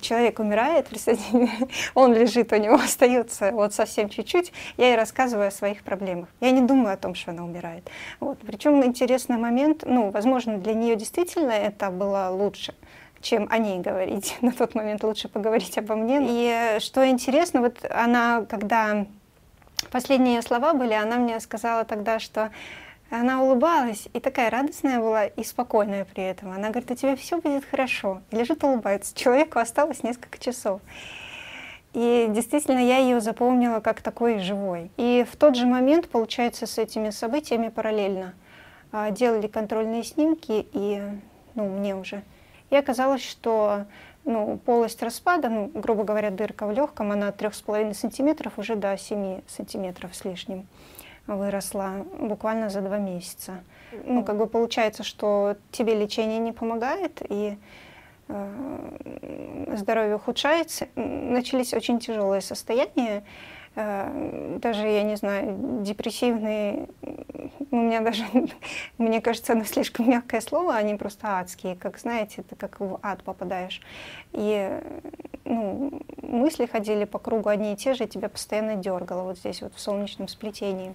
Человек умирает, он лежит, у него остается вот совсем чуть-чуть, я ей рассказываю о своих проблемах. Я не думаю о том, что она умирает. Вот. Причем интересный момент, ну, возможно, для нее действительно это было лучше, чем о ней говорить. На тот момент лучше поговорить обо мне. И что интересно, вот она, когда последние слова были, она мне сказала тогда, что она улыбалась и такая радостная была и спокойная при этом. Она говорит, у тебя все будет хорошо. И лежит улыбается. Человеку осталось несколько часов. И действительно, я ее запомнила как такой живой. И в тот же момент, получается, с этими событиями параллельно а, делали контрольные снимки, и ну, мне уже и оказалось, что ну, полость распада, ну, грубо говоря, дырка в легком, она от 3,5 сантиметров уже до 7 сантиметров с лишним выросла буквально за два месяца. Ну, как бы получается, что тебе лечение не помогает, и э, здоровье ухудшается. Начались очень тяжелые состояния. Э, даже, я не знаю, депрессивные, у меня даже, мне кажется, оно слишком мягкое слово, они просто адские, как, знаете, ты как в ад попадаешь. И ну, мысли ходили по кругу одни и те же, и тебя постоянно дергало вот здесь, вот в солнечном сплетении.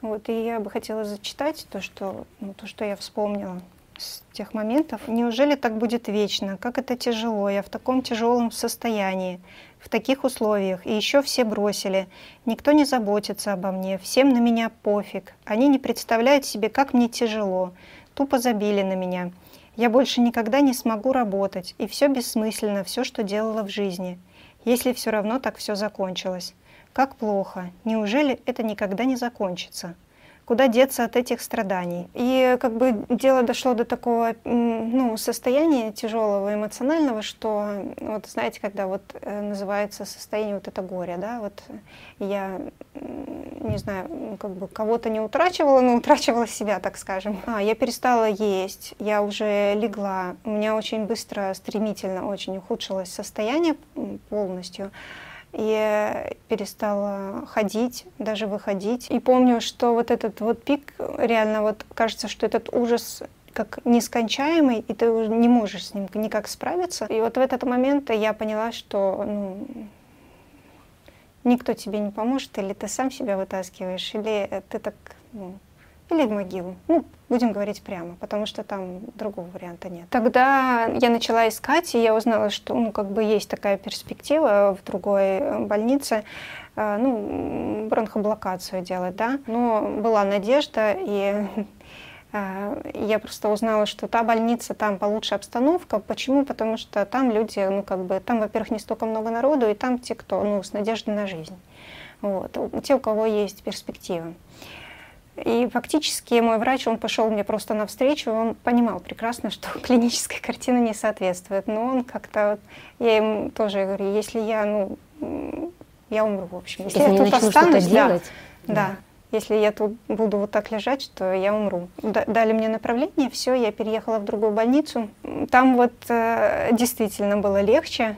Вот, и я бы хотела зачитать то, что, ну, то, что я вспомнила с тех моментов. Неужели так будет вечно? Как это тяжело? Я в таком тяжелом состоянии в таких условиях, и еще все бросили. Никто не заботится обо мне, всем на меня пофиг. Они не представляют себе, как мне тяжело. Тупо забили на меня. Я больше никогда не смогу работать, и все бессмысленно, все, что делала в жизни. Если все равно так все закончилось. Как плохо. Неужели это никогда не закончится? Куда деться от этих страданий. И как бы дело дошло до такого ну, состояния тяжелого эмоционального, что вот знаете, когда вот э, называется состояние вот это горе, да, вот я не знаю, как бы кого-то не утрачивала, но утрачивала себя, так скажем. А, я перестала есть, я уже легла, у меня очень быстро, стремительно очень ухудшилось состояние полностью я перестала ходить, даже выходить. И помню, что вот этот вот пик, реально вот кажется, что этот ужас как нескончаемый, и ты уже не можешь с ним никак справиться. И вот в этот момент я поняла, что ну, никто тебе не поможет, или ты сам себя вытаскиваешь, или ты так ну, или в могилу. Ну, будем говорить прямо, потому что там другого варианта нет. Тогда я начала искать, и я узнала, что ну, как бы есть такая перспектива в другой э, больнице, э, ну, бронхоблокацию делать, да. Но была надежда, и э, я просто узнала, что та больница, там получше обстановка. Почему? Потому что там люди, ну, как бы, там, во-первых, не столько много народу, и там те, кто, ну, с надеждой на жизнь. Вот. Те, у кого есть перспектива. И фактически мой врач, он пошел мне просто навстречу, он понимал прекрасно, что клиническая картина не соответствует. Но он как-то, я ему тоже говорю, если я, ну, я умру, в общем. Если, если я тут останусь, да, делать, да, да. Если я тут буду вот так лежать, то я умру. Дали мне направление, все, я переехала в другую больницу. Там вот э, действительно было легче.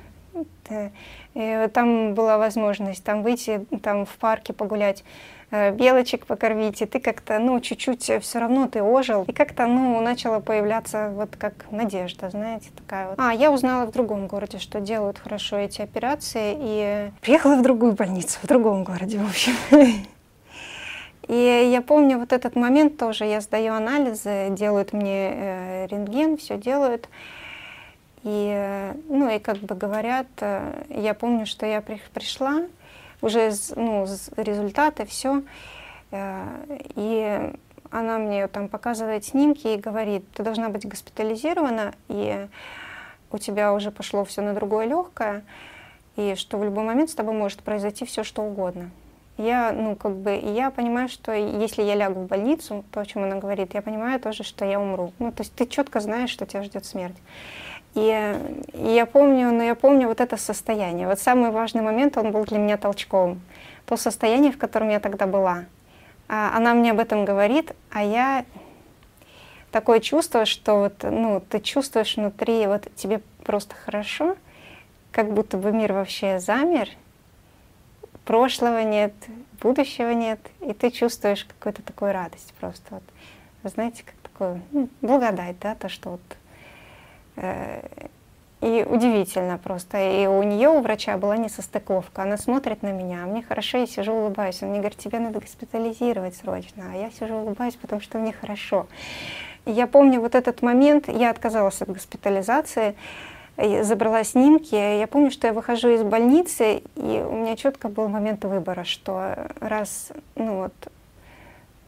Э, И там была возможность там выйти там в парке погулять Э, белочек покормить, и ты как-то, ну, чуть-чуть все равно ты ожил, и как-то, ну, начала появляться вот как надежда, знаете, такая вот. А, я узнала в другом городе, что делают хорошо эти операции, и приехала в другую больницу, в другом городе, в общем. И я помню вот этот момент тоже, я сдаю анализы, делают мне э, рентген, все делают. И, э, ну, и как бы говорят, э, я помню, что я при, пришла, уже ну, результаты, все. Э, и она мне там показывает снимки и говорит, ты должна быть госпитализирована, и у тебя уже пошло все на другое легкое, и что в любой момент с тобой может произойти все что угодно. Я, ну, как бы, я понимаю, что если я лягу в больницу, то, о чем она говорит, я понимаю тоже, что я умру. Ну, то есть ты четко знаешь, что тебя ждет смерть. И, и я помню, но я помню вот это состояние. Вот самый важный момент, он был для меня толчком. То состояние, в котором я тогда была. А, она мне об этом говорит, а я такое чувство, что вот, ну, ты чувствуешь внутри, вот тебе просто хорошо, как будто бы мир вообще замер, прошлого нет, будущего нет, и ты чувствуешь какую-то такую радость просто. Вот. Знаете, как такое, ну, благодать, да, то, что вот и удивительно просто. И у нее, у врача, была несостыковка. Она смотрит на меня, а мне хорошо, я сижу, улыбаюсь. Он мне говорит, тебе надо госпитализировать срочно. А я сижу, улыбаюсь, потому что мне хорошо. И я помню вот этот момент, я отказалась от госпитализации, забрала снимки. Я помню, что я выхожу из больницы, и у меня четко был момент выбора, что раз ну вот,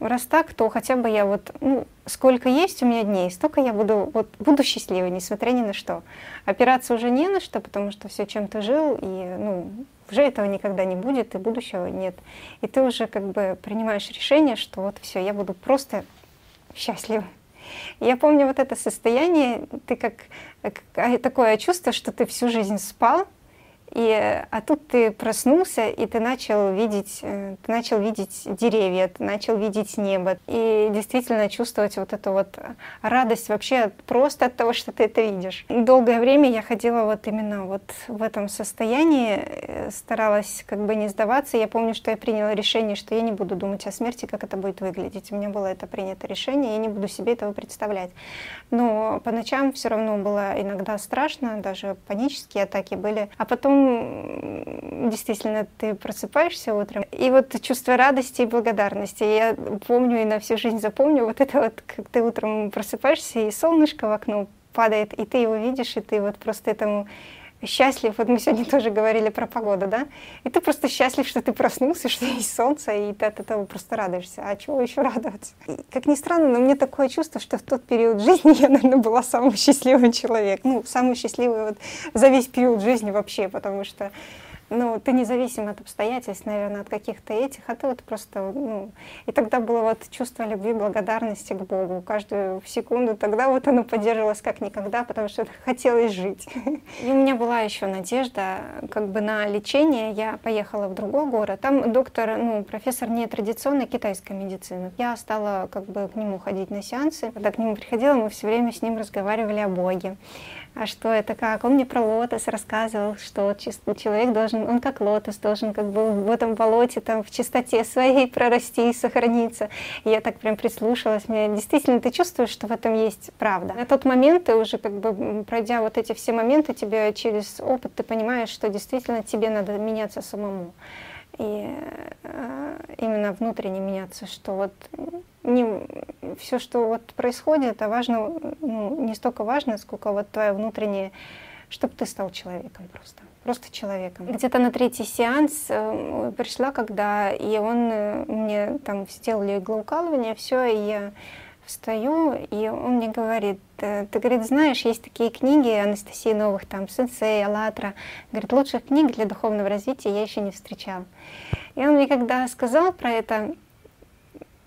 раз так, то хотя бы я вот, ну, сколько есть у меня дней, столько я буду, вот, буду счастливой, несмотря ни на что. Опираться уже не на что, потому что все чем ты жил, и, ну, уже этого никогда не будет, и будущего нет. И ты уже как бы принимаешь решение, что вот все, я буду просто счастлива. Я помню вот это состояние, ты как, как такое чувство, что ты всю жизнь спал, и, а тут ты проснулся, и ты начал видеть, э, ты начал видеть деревья, ты начал видеть небо, и действительно чувствовать вот эту вот радость вообще просто от того, что ты это видишь. Долгое время я ходила вот именно вот в этом состоянии, э, старалась как бы не сдаваться. Я помню, что я приняла решение, что я не буду думать о смерти, как это будет выглядеть. У меня было это принято решение, я не буду себе этого представлять. Но по ночам все равно было иногда страшно, даже панические атаки были. А потом действительно ты просыпаешься утром, и вот чувство радости и благодарности. Я помню и на всю жизнь запомню вот это вот, как ты утром просыпаешься, и солнышко в окно падает, и ты его видишь, и ты вот просто этому счастлив. Вот мы сегодня тоже говорили про погоду, да? И ты просто счастлив, что ты проснулся, что есть солнце, и ты от этого просто радуешься. А чего еще радоваться? И, как ни странно, но мне такое чувство, что в тот период жизни я, наверное, была самым счастливым человеком. Ну, самый счастливый вот за весь период жизни вообще, потому что ну, ты независим от обстоятельств, наверное, от каких-то этих, а ты вот просто, ну, и тогда было вот чувство любви, благодарности к Богу. Каждую секунду, тогда вот оно поддерживалось как никогда, потому что хотелось жить. И у меня была еще надежда как бы на лечение, я поехала в другой город, там доктор, ну, профессор нетрадиционной китайской медицины. Я стала как бы к нему ходить на сеансы, когда к нему приходила, мы все время с ним разговаривали о Боге а что это как? Он мне про лотос рассказывал, что человек должен, он как лотос, должен как бы в этом болоте, там, в чистоте своей прорасти и сохраниться. И я так прям прислушалась, мне действительно ты чувствуешь, что в этом есть правда. На тот момент ты уже как бы, пройдя вот эти все моменты, тебе через опыт ты понимаешь, что действительно тебе надо меняться самому и э, именно внутренне меняться, что вот не все, что вот происходит, а важно, ну, не столько важно, сколько вот твое внутреннее, чтобы ты стал человеком просто, просто человеком. Где-то на третий сеанс э, пришла, когда и он э, мне там сделали иглоукалывание, все, и я встаю, и он мне говорит, ты, говорит, знаешь, есть такие книги Анастасии Новых, там, Сенсей, Аллатра, говорит, лучших книг для духовного развития я еще не встречал. И он мне когда сказал про это,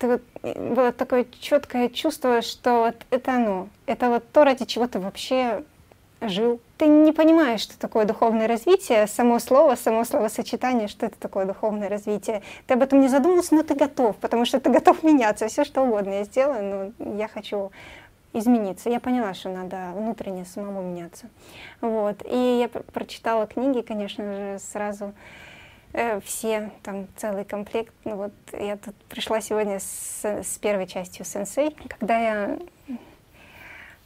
вот, было такое четкое чувство, что вот это оно, это вот то, ради чего ты вообще жил. Ты не понимаешь, что такое духовное развитие, само слово, само словосочетание, что это такое духовное развитие. Ты об этом не задумался, но ты готов, потому что ты готов меняться, все что угодно я сделаю, но я хочу измениться. Я поняла, что надо внутренне самому меняться. Вот. И я прочитала книги, конечно же, сразу э, все, там целый комплект. Ну вот я тут пришла сегодня с, с первой частью «Сенсей», когда я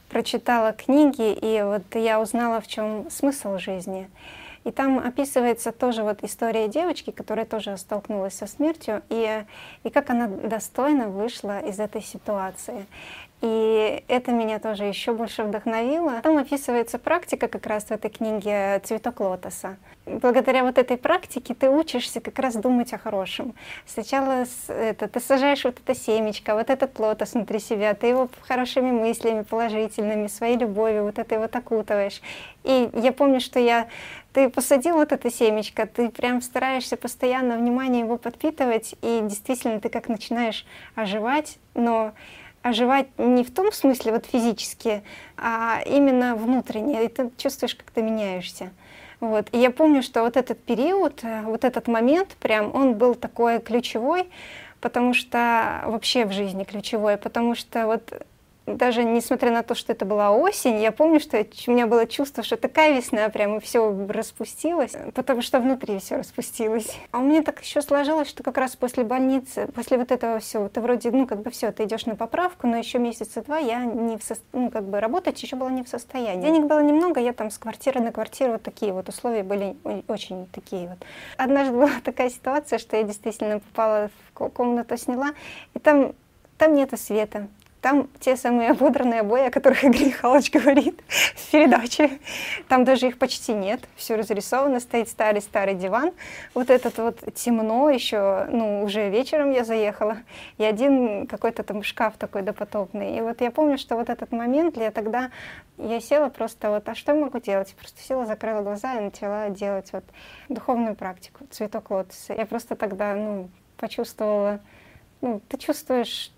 прочитала книги, и вот я узнала, в чем смысл жизни. И там описывается тоже вот история девочки, которая тоже столкнулась со смертью, и, и как она достойно вышла из этой ситуации. И это меня тоже еще больше вдохновило. Там описывается практика как раз в этой книге «Цветок лотоса». Благодаря вот этой практике ты учишься как раз думать о хорошем. Сначала это, ты сажаешь вот это семечко, вот этот лотос внутри себя, ты его хорошими мыслями, положительными, своей любовью вот этой вот окутываешь. И я помню, что я ты посадил вот это семечко, ты прям стараешься постоянно внимание его подпитывать, и действительно ты как начинаешь оживать, но оживать не в том смысле вот физически, а именно внутренне, и ты чувствуешь, как ты меняешься. Вот. И я помню, что вот этот период, э, вот этот момент, прям он был такой ключевой, потому что вообще в жизни ключевой, потому что вот даже несмотря на то, что это была осень, я помню, что у меня было чувство, что такая весна прям все распустилось, потому что внутри все распустилось. А у меня так еще сложилось, что как раз после больницы, после вот этого всего, ты вроде, ну, как бы все, ты идешь на поправку, но еще месяца два я не в со... ну, как бы работать еще была не в состоянии. Денег было немного, я там с квартиры на квартиру, вот такие вот условия были очень такие вот. Однажды была такая ситуация, что я действительно попала в комнату, сняла, и там там нету света, там те самые ободранные обои, о которых Игорь Михайлович говорит в передаче. Там даже их почти нет. Все разрисовано, стоит старый-старый диван. Вот этот вот темно еще, ну, уже вечером я заехала. И один какой-то там шкаф такой допотопный. И вот я помню, что вот этот момент, я тогда, я села просто вот, а что я могу делать? Просто села, закрыла глаза и начала делать вот духовную практику, цветок лотоса. Я просто тогда, ну, почувствовала ну, ты чувствуешь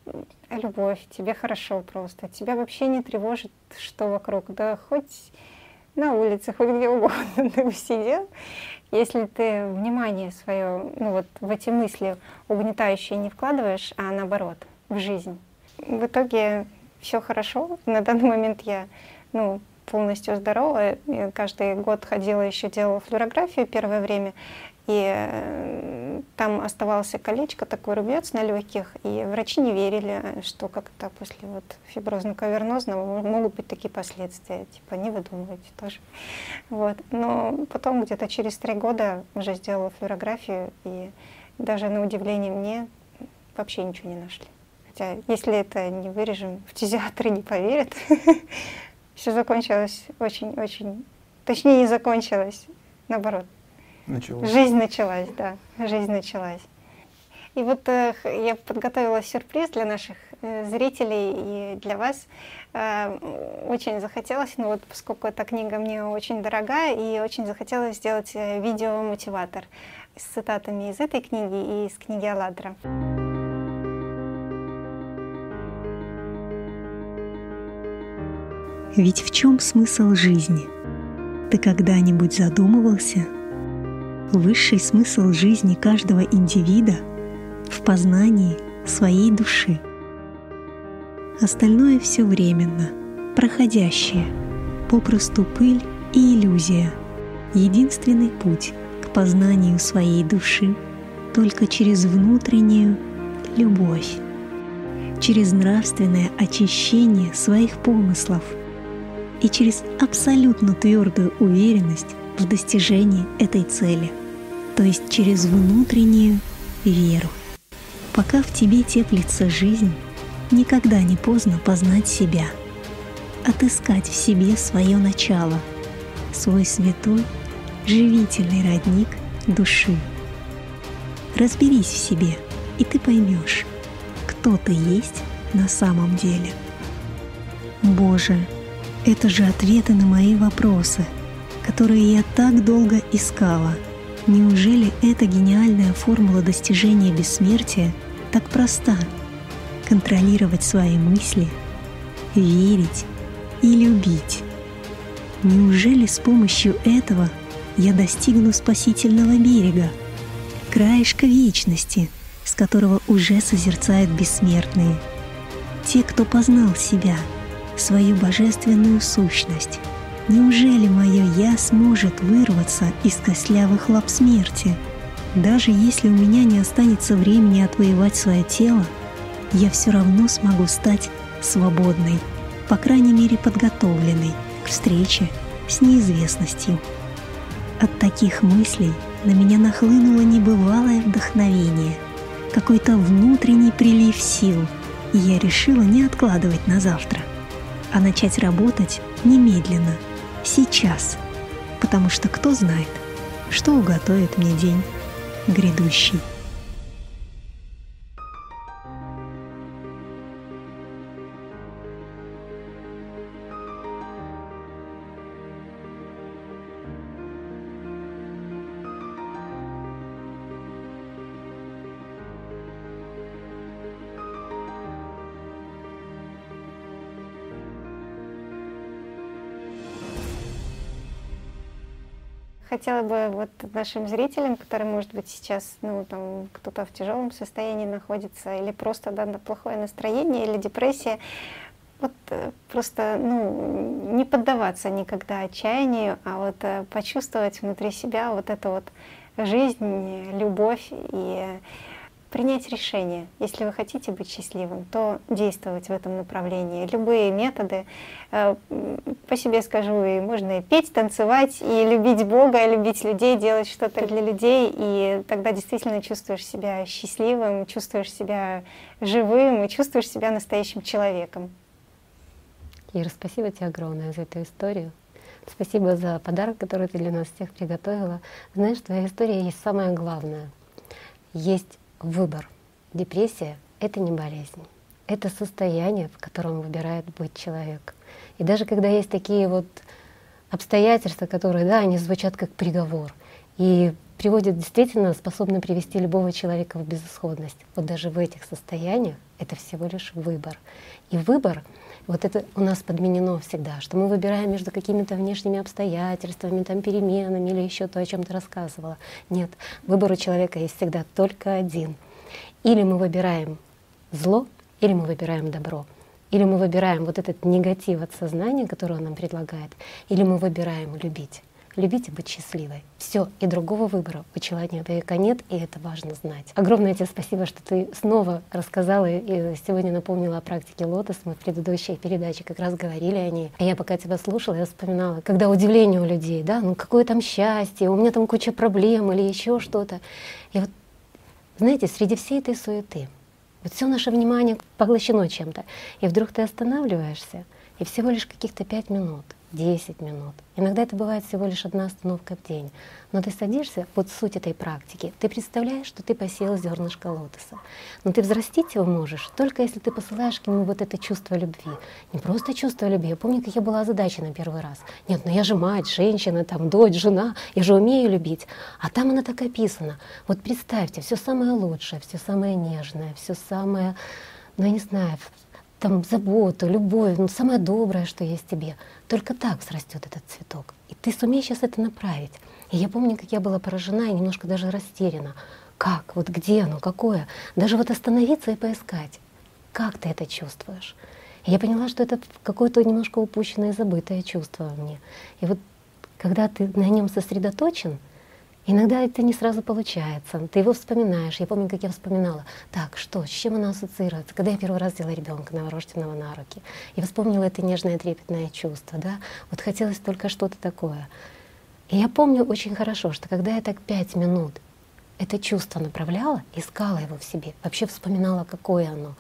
любовь, тебе хорошо просто, тебя вообще не тревожит, что вокруг, да хоть на улице, хоть где угодно ты бы сидел, если ты внимание свое, ну вот в эти мысли угнетающие не вкладываешь, а наоборот, в жизнь. В итоге все хорошо. На данный момент я, ну, полностью здорова. Я каждый год ходила еще делала флюорографию первое время. И э, там оставался колечко, такой рубец на легких, и врачи не верили, что как-то после вот фиброзно-кавернозного могут быть такие последствия. Типа, не выдумывайте тоже. Вот. Но потом где-то через три года уже сделала флюорографию, и даже на удивление мне вообще ничего не нашли. Хотя, если это не вырежем, фтизиатры не поверят. Все закончилось очень-очень... Точнее, не закончилось, наоборот, Началось. Жизнь началась, да, жизнь началась. И вот э, я подготовила сюрприз для наших э, зрителей и для вас. Э, очень захотелось, ну вот поскольку эта книга мне очень дорогая, и очень захотелось сделать э, видео-мотиватор с цитатами из этой книги и из книги Алладра. Ведь в чем смысл жизни? Ты когда-нибудь задумывался – высший смысл жизни каждого индивида в познании своей души. Остальное все временно, проходящее, попросту пыль и иллюзия. Единственный путь к познанию своей души только через внутреннюю любовь, через нравственное очищение своих помыслов и через абсолютно твердую уверенность в достижении этой цели – то есть через внутреннюю веру. Пока в тебе теплится жизнь, никогда не поздно познать себя, отыскать в себе свое начало, свой святой, живительный родник души. Разберись в себе, и ты поймешь, кто ты есть на самом деле. Боже, это же ответы на мои вопросы, которые я так долго искала — Неужели эта гениальная формула достижения бессмертия так проста? Контролировать свои мысли, верить и любить. Неужели с помощью этого я достигну спасительного берега, краешка вечности, с которого уже созерцают бессмертные? Те, кто познал себя, свою божественную сущность. Неужели мое «я» сможет вырваться из костлявых лап смерти? Даже если у меня не останется времени отвоевать свое тело, я все равно смогу стать свободной, по крайней мере подготовленной к встрече с неизвестностью. От таких мыслей на меня нахлынуло небывалое вдохновение, какой-то внутренний прилив сил, и я решила не откладывать на завтра, а начать работать немедленно, сейчас, потому что кто знает, что уготовит мне день грядущий. Хотела бы вот нашим зрителям, которые, может быть, сейчас, ну, там, кто-то в тяжелом состоянии находится, или просто да, плохое настроение, или депрессия, вот э, просто, ну, не поддаваться никогда отчаянию, а вот э, почувствовать внутри себя вот эту вот жизнь, любовь и принять решение. Если вы хотите быть счастливым, то действовать в этом направлении. Любые методы, э, по себе скажу, и можно и петь, танцевать, и любить Бога, и любить людей, делать что-то для людей, и тогда действительно чувствуешь себя счастливым, чувствуешь себя живым и чувствуешь себя настоящим человеком. Ира, спасибо тебе огромное за эту историю. Спасибо за подарок, который ты для нас всех приготовила. Знаешь, твоя история есть самое главное. Есть выбор. Депрессия — это не болезнь. Это состояние, в котором выбирает быть человек. И даже когда есть такие вот обстоятельства, которые, да, они звучат как приговор, и приводят действительно, способны привести любого человека в безысходность. Вот даже в этих состояниях это всего лишь выбор. И выбор — вот это у нас подменено всегда, что мы выбираем между какими-то внешними обстоятельствами, там, переменами или еще то, о чем ты рассказывала. Нет, выбор у человека есть всегда только один. Или мы выбираем зло, или мы выбираем добро. Или мы выбираем вот этот негатив от сознания, который он нам предлагает, или мы выбираем любить любить и быть счастливой. Все, и другого выбора у человека нет, и это важно знать. Огромное тебе спасибо, что ты снова рассказала и сегодня напомнила о практике лотос. Мы в предыдущей передаче как раз говорили о ней. А я пока тебя слушала, я вспоминала, когда удивление у людей, да, ну какое там счастье, у меня там куча проблем или еще что-то. И вот, знаете, среди всей этой суеты, вот все наше внимание поглощено чем-то, и вдруг ты останавливаешься, и всего лишь каких-то пять минут — 10 минут. Иногда это бывает всего лишь одна остановка в день. Но ты садишься, вот суть этой практики, ты представляешь, что ты посеял зернышко лотоса. Но ты взрастить его можешь только если ты посылаешь к нему вот это чувство любви. Не просто чувство любви. Я помню, как я была озадачена первый раз. Нет, ну я же мать, женщина, там, дочь, жена, я же умею любить. А там она так описана. Вот представьте, все самое лучшее, все самое нежное, все самое, ну я не знаю, там заботу, любовь, ну, самое доброе, что есть тебе. Только так срастет этот цветок. И ты сумеешь сейчас это направить. И я помню, как я была поражена и немножко даже растеряна. Как? Вот где оно? Какое? Даже вот остановиться и поискать. Как ты это чувствуешь? И я поняла, что это какое-то немножко упущенное забытое чувство во мне. И вот когда ты на нем сосредоточен, Иногда это не сразу получается. Ты его вспоминаешь. Я помню, как я вспоминала. Так, что, с чем она ассоциируется? Когда я первый раз взяла ребенка новорожденного на руки, и вспомнила это нежное трепетное чувство, да, вот хотелось только что-то такое. И я помню очень хорошо, что когда я так пять минут это чувство направляла, искала его в себе, вообще вспоминала, какое оно,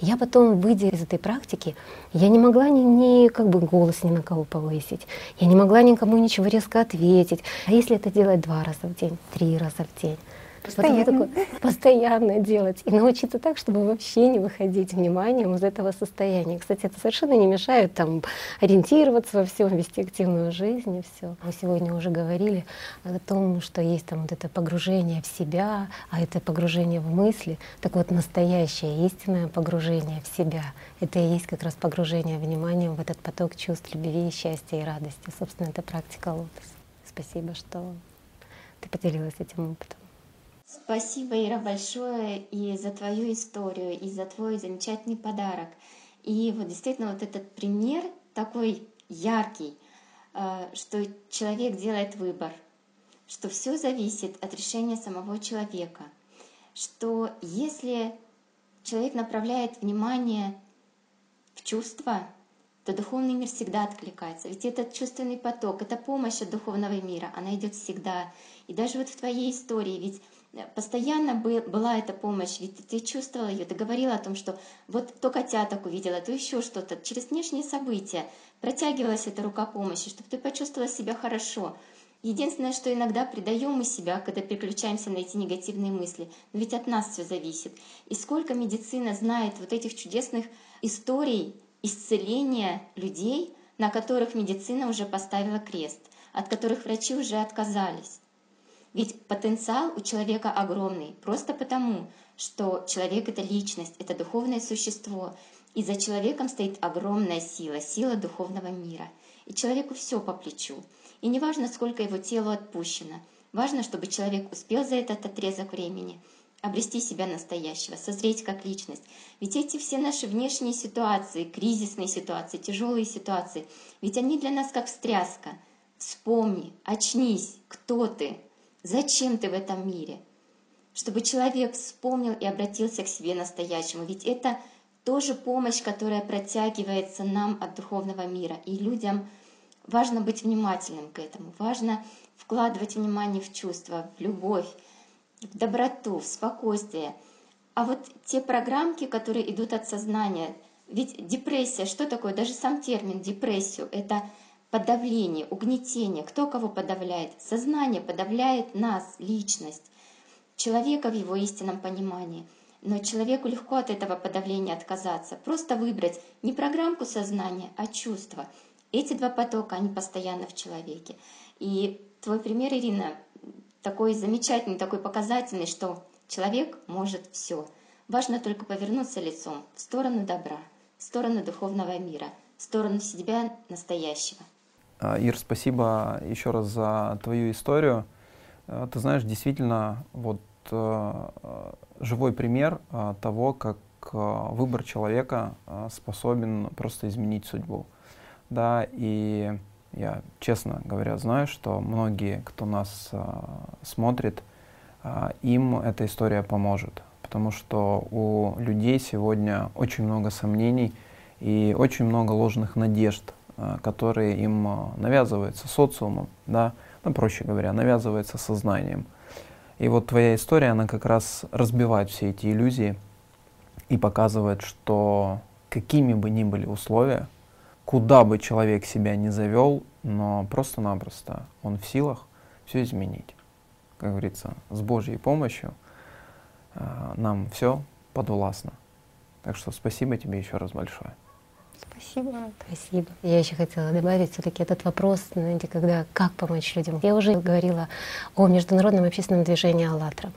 я потом, выйдя из этой практики, я не могла ни, ни как бы голос ни на кого повысить, я не могла никому ничего резко ответить. А если это делать два раза в день, три раза в день, Постоянно. Вот такое, постоянно делать. И научиться так, чтобы вообще не выходить вниманием из этого состояния. Кстати, это совершенно не мешает там ориентироваться во всем, вести активную жизнь и все. Мы сегодня уже говорили о том, что есть там вот это погружение в себя, а это погружение в мысли. Так вот, настоящее, истинное погружение в себя — это и есть как раз погружение вниманием в этот поток чувств любви, счастья и радости. Собственно, это практика лотос. Спасибо, что ты поделилась этим опытом. Спасибо, Ира, большое и за твою историю, и за твой замечательный подарок. И вот действительно вот этот пример такой яркий, э, что человек делает выбор, что все зависит от решения самого человека, что если человек направляет внимание в чувства, то духовный мир всегда откликается. Ведь этот чувственный поток, эта помощь от духовного мира, она идет всегда. И даже вот в твоей истории, ведь постоянно был, была эта помощь, ведь ты чувствовала ее, ты говорила о том, что вот то котяток увидела, то еще что-то. Через внешние события протягивалась эта рука помощи, чтобы ты почувствовала себя хорошо. Единственное, что иногда предаем мы себя, когда переключаемся на эти негативные мысли. Но ведь от нас все зависит. И сколько медицина знает вот этих чудесных историй, исцеления людей, на которых медицина уже поставила крест, от которых врачи уже отказались. Ведь потенциал у человека огромный, просто потому, что человек — это личность, это духовное существо, и за человеком стоит огромная сила, сила духовного мира. И человеку все по плечу. И не важно, сколько его телу отпущено, важно, чтобы человек успел за этот отрезок времени — обрести себя настоящего, созреть как личность. Ведь эти все наши внешние ситуации, кризисные ситуации, тяжелые ситуации, ведь они для нас как встряска. Вспомни, очнись, кто ты, зачем ты в этом мире. Чтобы человек вспомнил и обратился к себе настоящему. Ведь это тоже помощь, которая протягивается нам от духовного мира. И людям важно быть внимательным к этому, важно вкладывать внимание в чувства, в любовь, в доброту, в спокойствие. А вот те программки, которые идут от сознания, ведь депрессия, что такое? Даже сам термин депрессию — это подавление, угнетение. Кто кого подавляет? Сознание подавляет нас, личность, человека в его истинном понимании. Но человеку легко от этого подавления отказаться. Просто выбрать не программку сознания, а чувства. Эти два потока, они постоянно в человеке. И твой пример, Ирина, такой замечательный, такой показательный, что человек может все. Важно только повернуться лицом в сторону добра, в сторону духовного мира, в сторону себя настоящего. А, Ир, спасибо еще раз за твою историю. А, ты знаешь, действительно, вот а, живой пример того, как выбор человека способен просто изменить судьбу. Да, и я, честно говоря, знаю, что многие, кто нас смотрит, им эта история поможет. Потому что у людей сегодня очень много сомнений и очень много ложных надежд, которые им а, навязываются социумом, да, ну, проще говоря, навязывается сознанием. И вот твоя история, она как раз разбивает все эти иллюзии и показывает, что какими бы ни были условия, куда бы человек себя не завел, но просто-напросто он в силах все изменить. Как говорится, с Божьей помощью э, нам все подвластно. Так что спасибо тебе еще раз большое. Спасибо. Спасибо. Я еще хотела добавить все-таки этот вопрос, знаете, когда как помочь людям. Я уже говорила о международном общественном движении «АЛЛАТРА»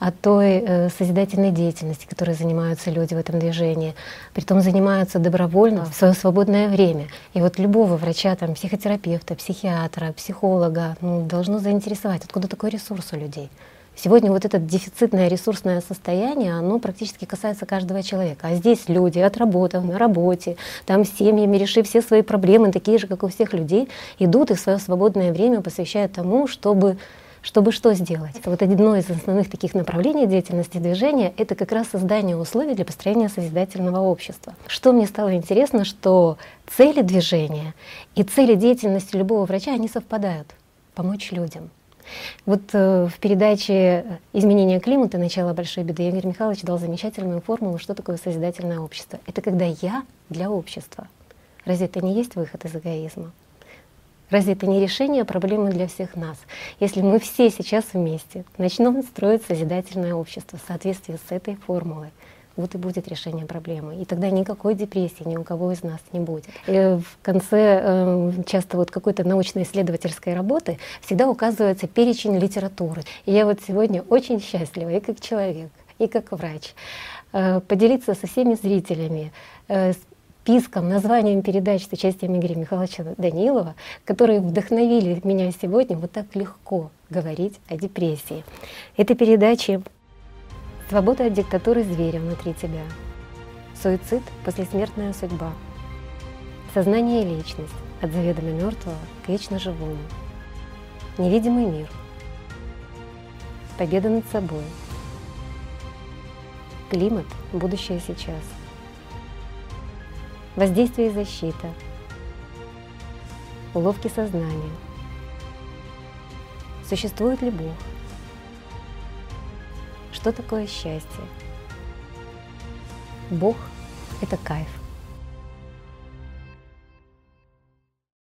о той э, созидательной деятельности, которой занимаются люди в этом движении. Притом занимаются добровольно в свое свободное время. И вот любого врача, там, психотерапевта, психиатра, психолога ну, должно заинтересовать, откуда такой ресурс у людей. Сегодня вот это дефицитное ресурсное состояние, оно практически касается каждого человека. А здесь люди, отработав на работе, там семьями, решив все свои проблемы, такие же, как у всех людей, идут и свое свободное время посвящают тому, чтобы чтобы что сделать? Вот одно из основных таких направлений деятельности движения — это как раз создание условий для построения созидательного общества. Что мне стало интересно, что цели движения и цели деятельности любого врача, они совпадают — помочь людям. Вот э, в передаче «Изменение климата. Начало большой беды» Игорь Михайлович дал замечательную формулу, что такое созидательное общество. Это когда я для общества. Разве это не есть выход из эгоизма? Разве это не решение проблемы для всех нас? Если мы все сейчас вместе начнем строить созидательное общество в соответствии с этой формулой, вот и будет решение проблемы. И тогда никакой депрессии ни у кого из нас не будет. И в конце э, часто вот какой-то научно-исследовательской работы всегда указывается перечень литературы. И я вот сегодня очень счастлива и как человек, и как врач э, поделиться со всеми зрителями э, списком, названием передач с участием Игоря Михайловича Данилова, которые вдохновили меня сегодня вот так легко говорить о депрессии. Это передачи «Свобода от диктатуры зверя внутри тебя», Суицид – послесмертная судьба. Сознание и личность от заведомо мертвого к вечно живому. Невидимый мир. Победа над собой. Климат – будущее сейчас. Воздействие и защита. Уловки сознания. Существует ли Бог? Что такое счастье? Бог — это кайф.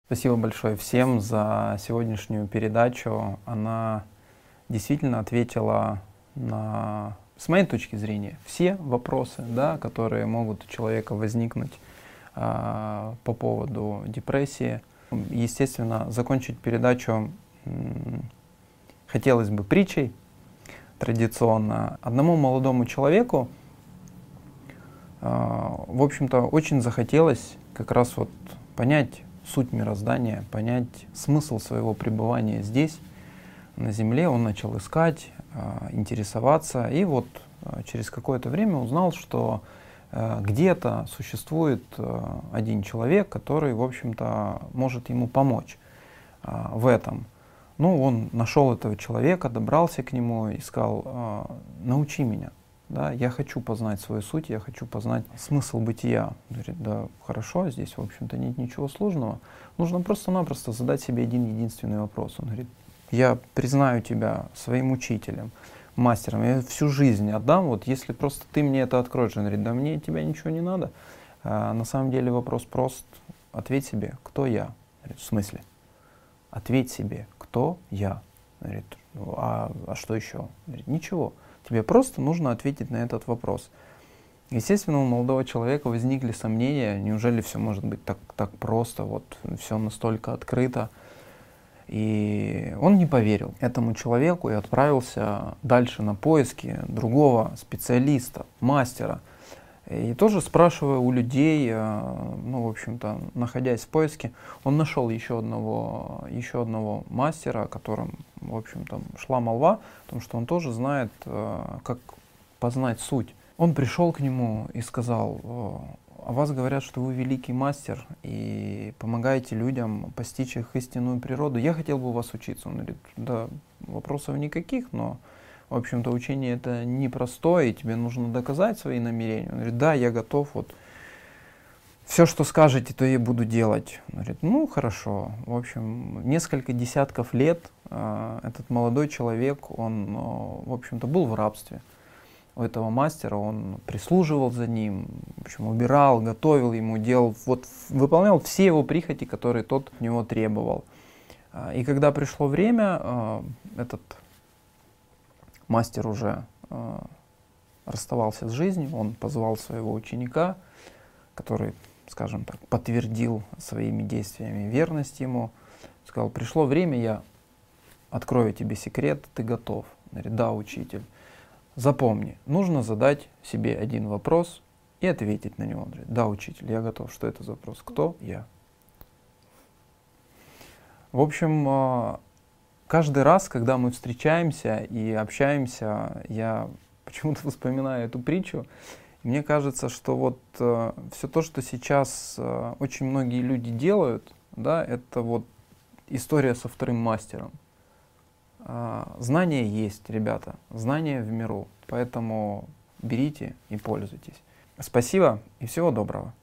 Спасибо большое всем за сегодняшнюю передачу. Она действительно ответила на, с моей точки зрения, все вопросы, да, которые могут у человека возникнуть а, по поводу депрессии. Естественно, закончить передачу м, хотелось бы притчей традиционно. Одному молодому человеку, а, в общем-то, очень захотелось как раз вот понять суть мироздания, понять смысл своего пребывания здесь, на Земле. Он начал искать, а, интересоваться, и вот а, через какое-то время узнал, что где-то существует один человек, который, в общем-то, может ему помочь в этом. Ну, он нашел этого человека, добрался к нему и сказал, научи меня, да, я хочу познать свою суть, я хочу познать смысл бытия. Говорит, да, хорошо, здесь, в общем-то, нет ничего сложного. Нужно просто-напросто задать себе один единственный вопрос. Он говорит, я признаю тебя своим учителем, мастером, я всю жизнь отдам, вот если просто ты мне это откроешь. Он говорит, да мне тебя ничего не надо. А, на самом деле вопрос прост. Ответь себе, кто я? Говорит, в смысле? Ответь себе, кто я? Говорит, а, а что еще? Говорит, ничего. Тебе просто нужно ответить на этот вопрос. Естественно, у молодого человека возникли сомнения, неужели все может быть так, так просто, вот все настолько открыто. И он не поверил этому человеку и отправился дальше на поиски другого специалиста, мастера – и тоже спрашивая у людей, э, ну, в общем-то, находясь в поиске, он нашел еще одного, еще одного мастера, о котором, в общем-то, шла молва, потому что он тоже знает, э, как познать суть. Он пришел к нему и сказал, о вас говорят, что вы великий мастер и помогаете людям постичь их истинную природу. Я хотел бы у вас учиться. Он говорит, да, вопросов никаких, но в общем-то, учение это непростое, и тебе нужно доказать свои намерения. Он говорит, да, я готов, вот, все, что скажете, то я буду делать. Он говорит, ну, хорошо. В общем, несколько десятков лет э, этот молодой человек, он, э, в общем-то, был в рабстве у этого мастера, он прислуживал за ним, в общем, убирал, готовил ему, делал, вот, выполнял все его прихоти, которые тот от него требовал. А, и когда пришло время, э, этот мастер уже э, расставался с жизнью, он позвал своего ученика, который, скажем так, подтвердил своими действиями верность ему, сказал, пришло время, я открою тебе секрет, ты готов. Говорит, да, учитель. Запомни, нужно задать себе один вопрос и ответить на него. Он говорит, да, учитель, я готов. Что это за вопрос? Кто я? В общем, э, каждый раз, когда мы встречаемся и общаемся, я почему-то вспоминаю эту притчу. мне кажется, что вот э, все то, что сейчас э, очень многие люди делают, да, это вот история со вторым мастером. Э, знания есть, ребята, знания в миру, поэтому берите и пользуйтесь. Спасибо и всего доброго.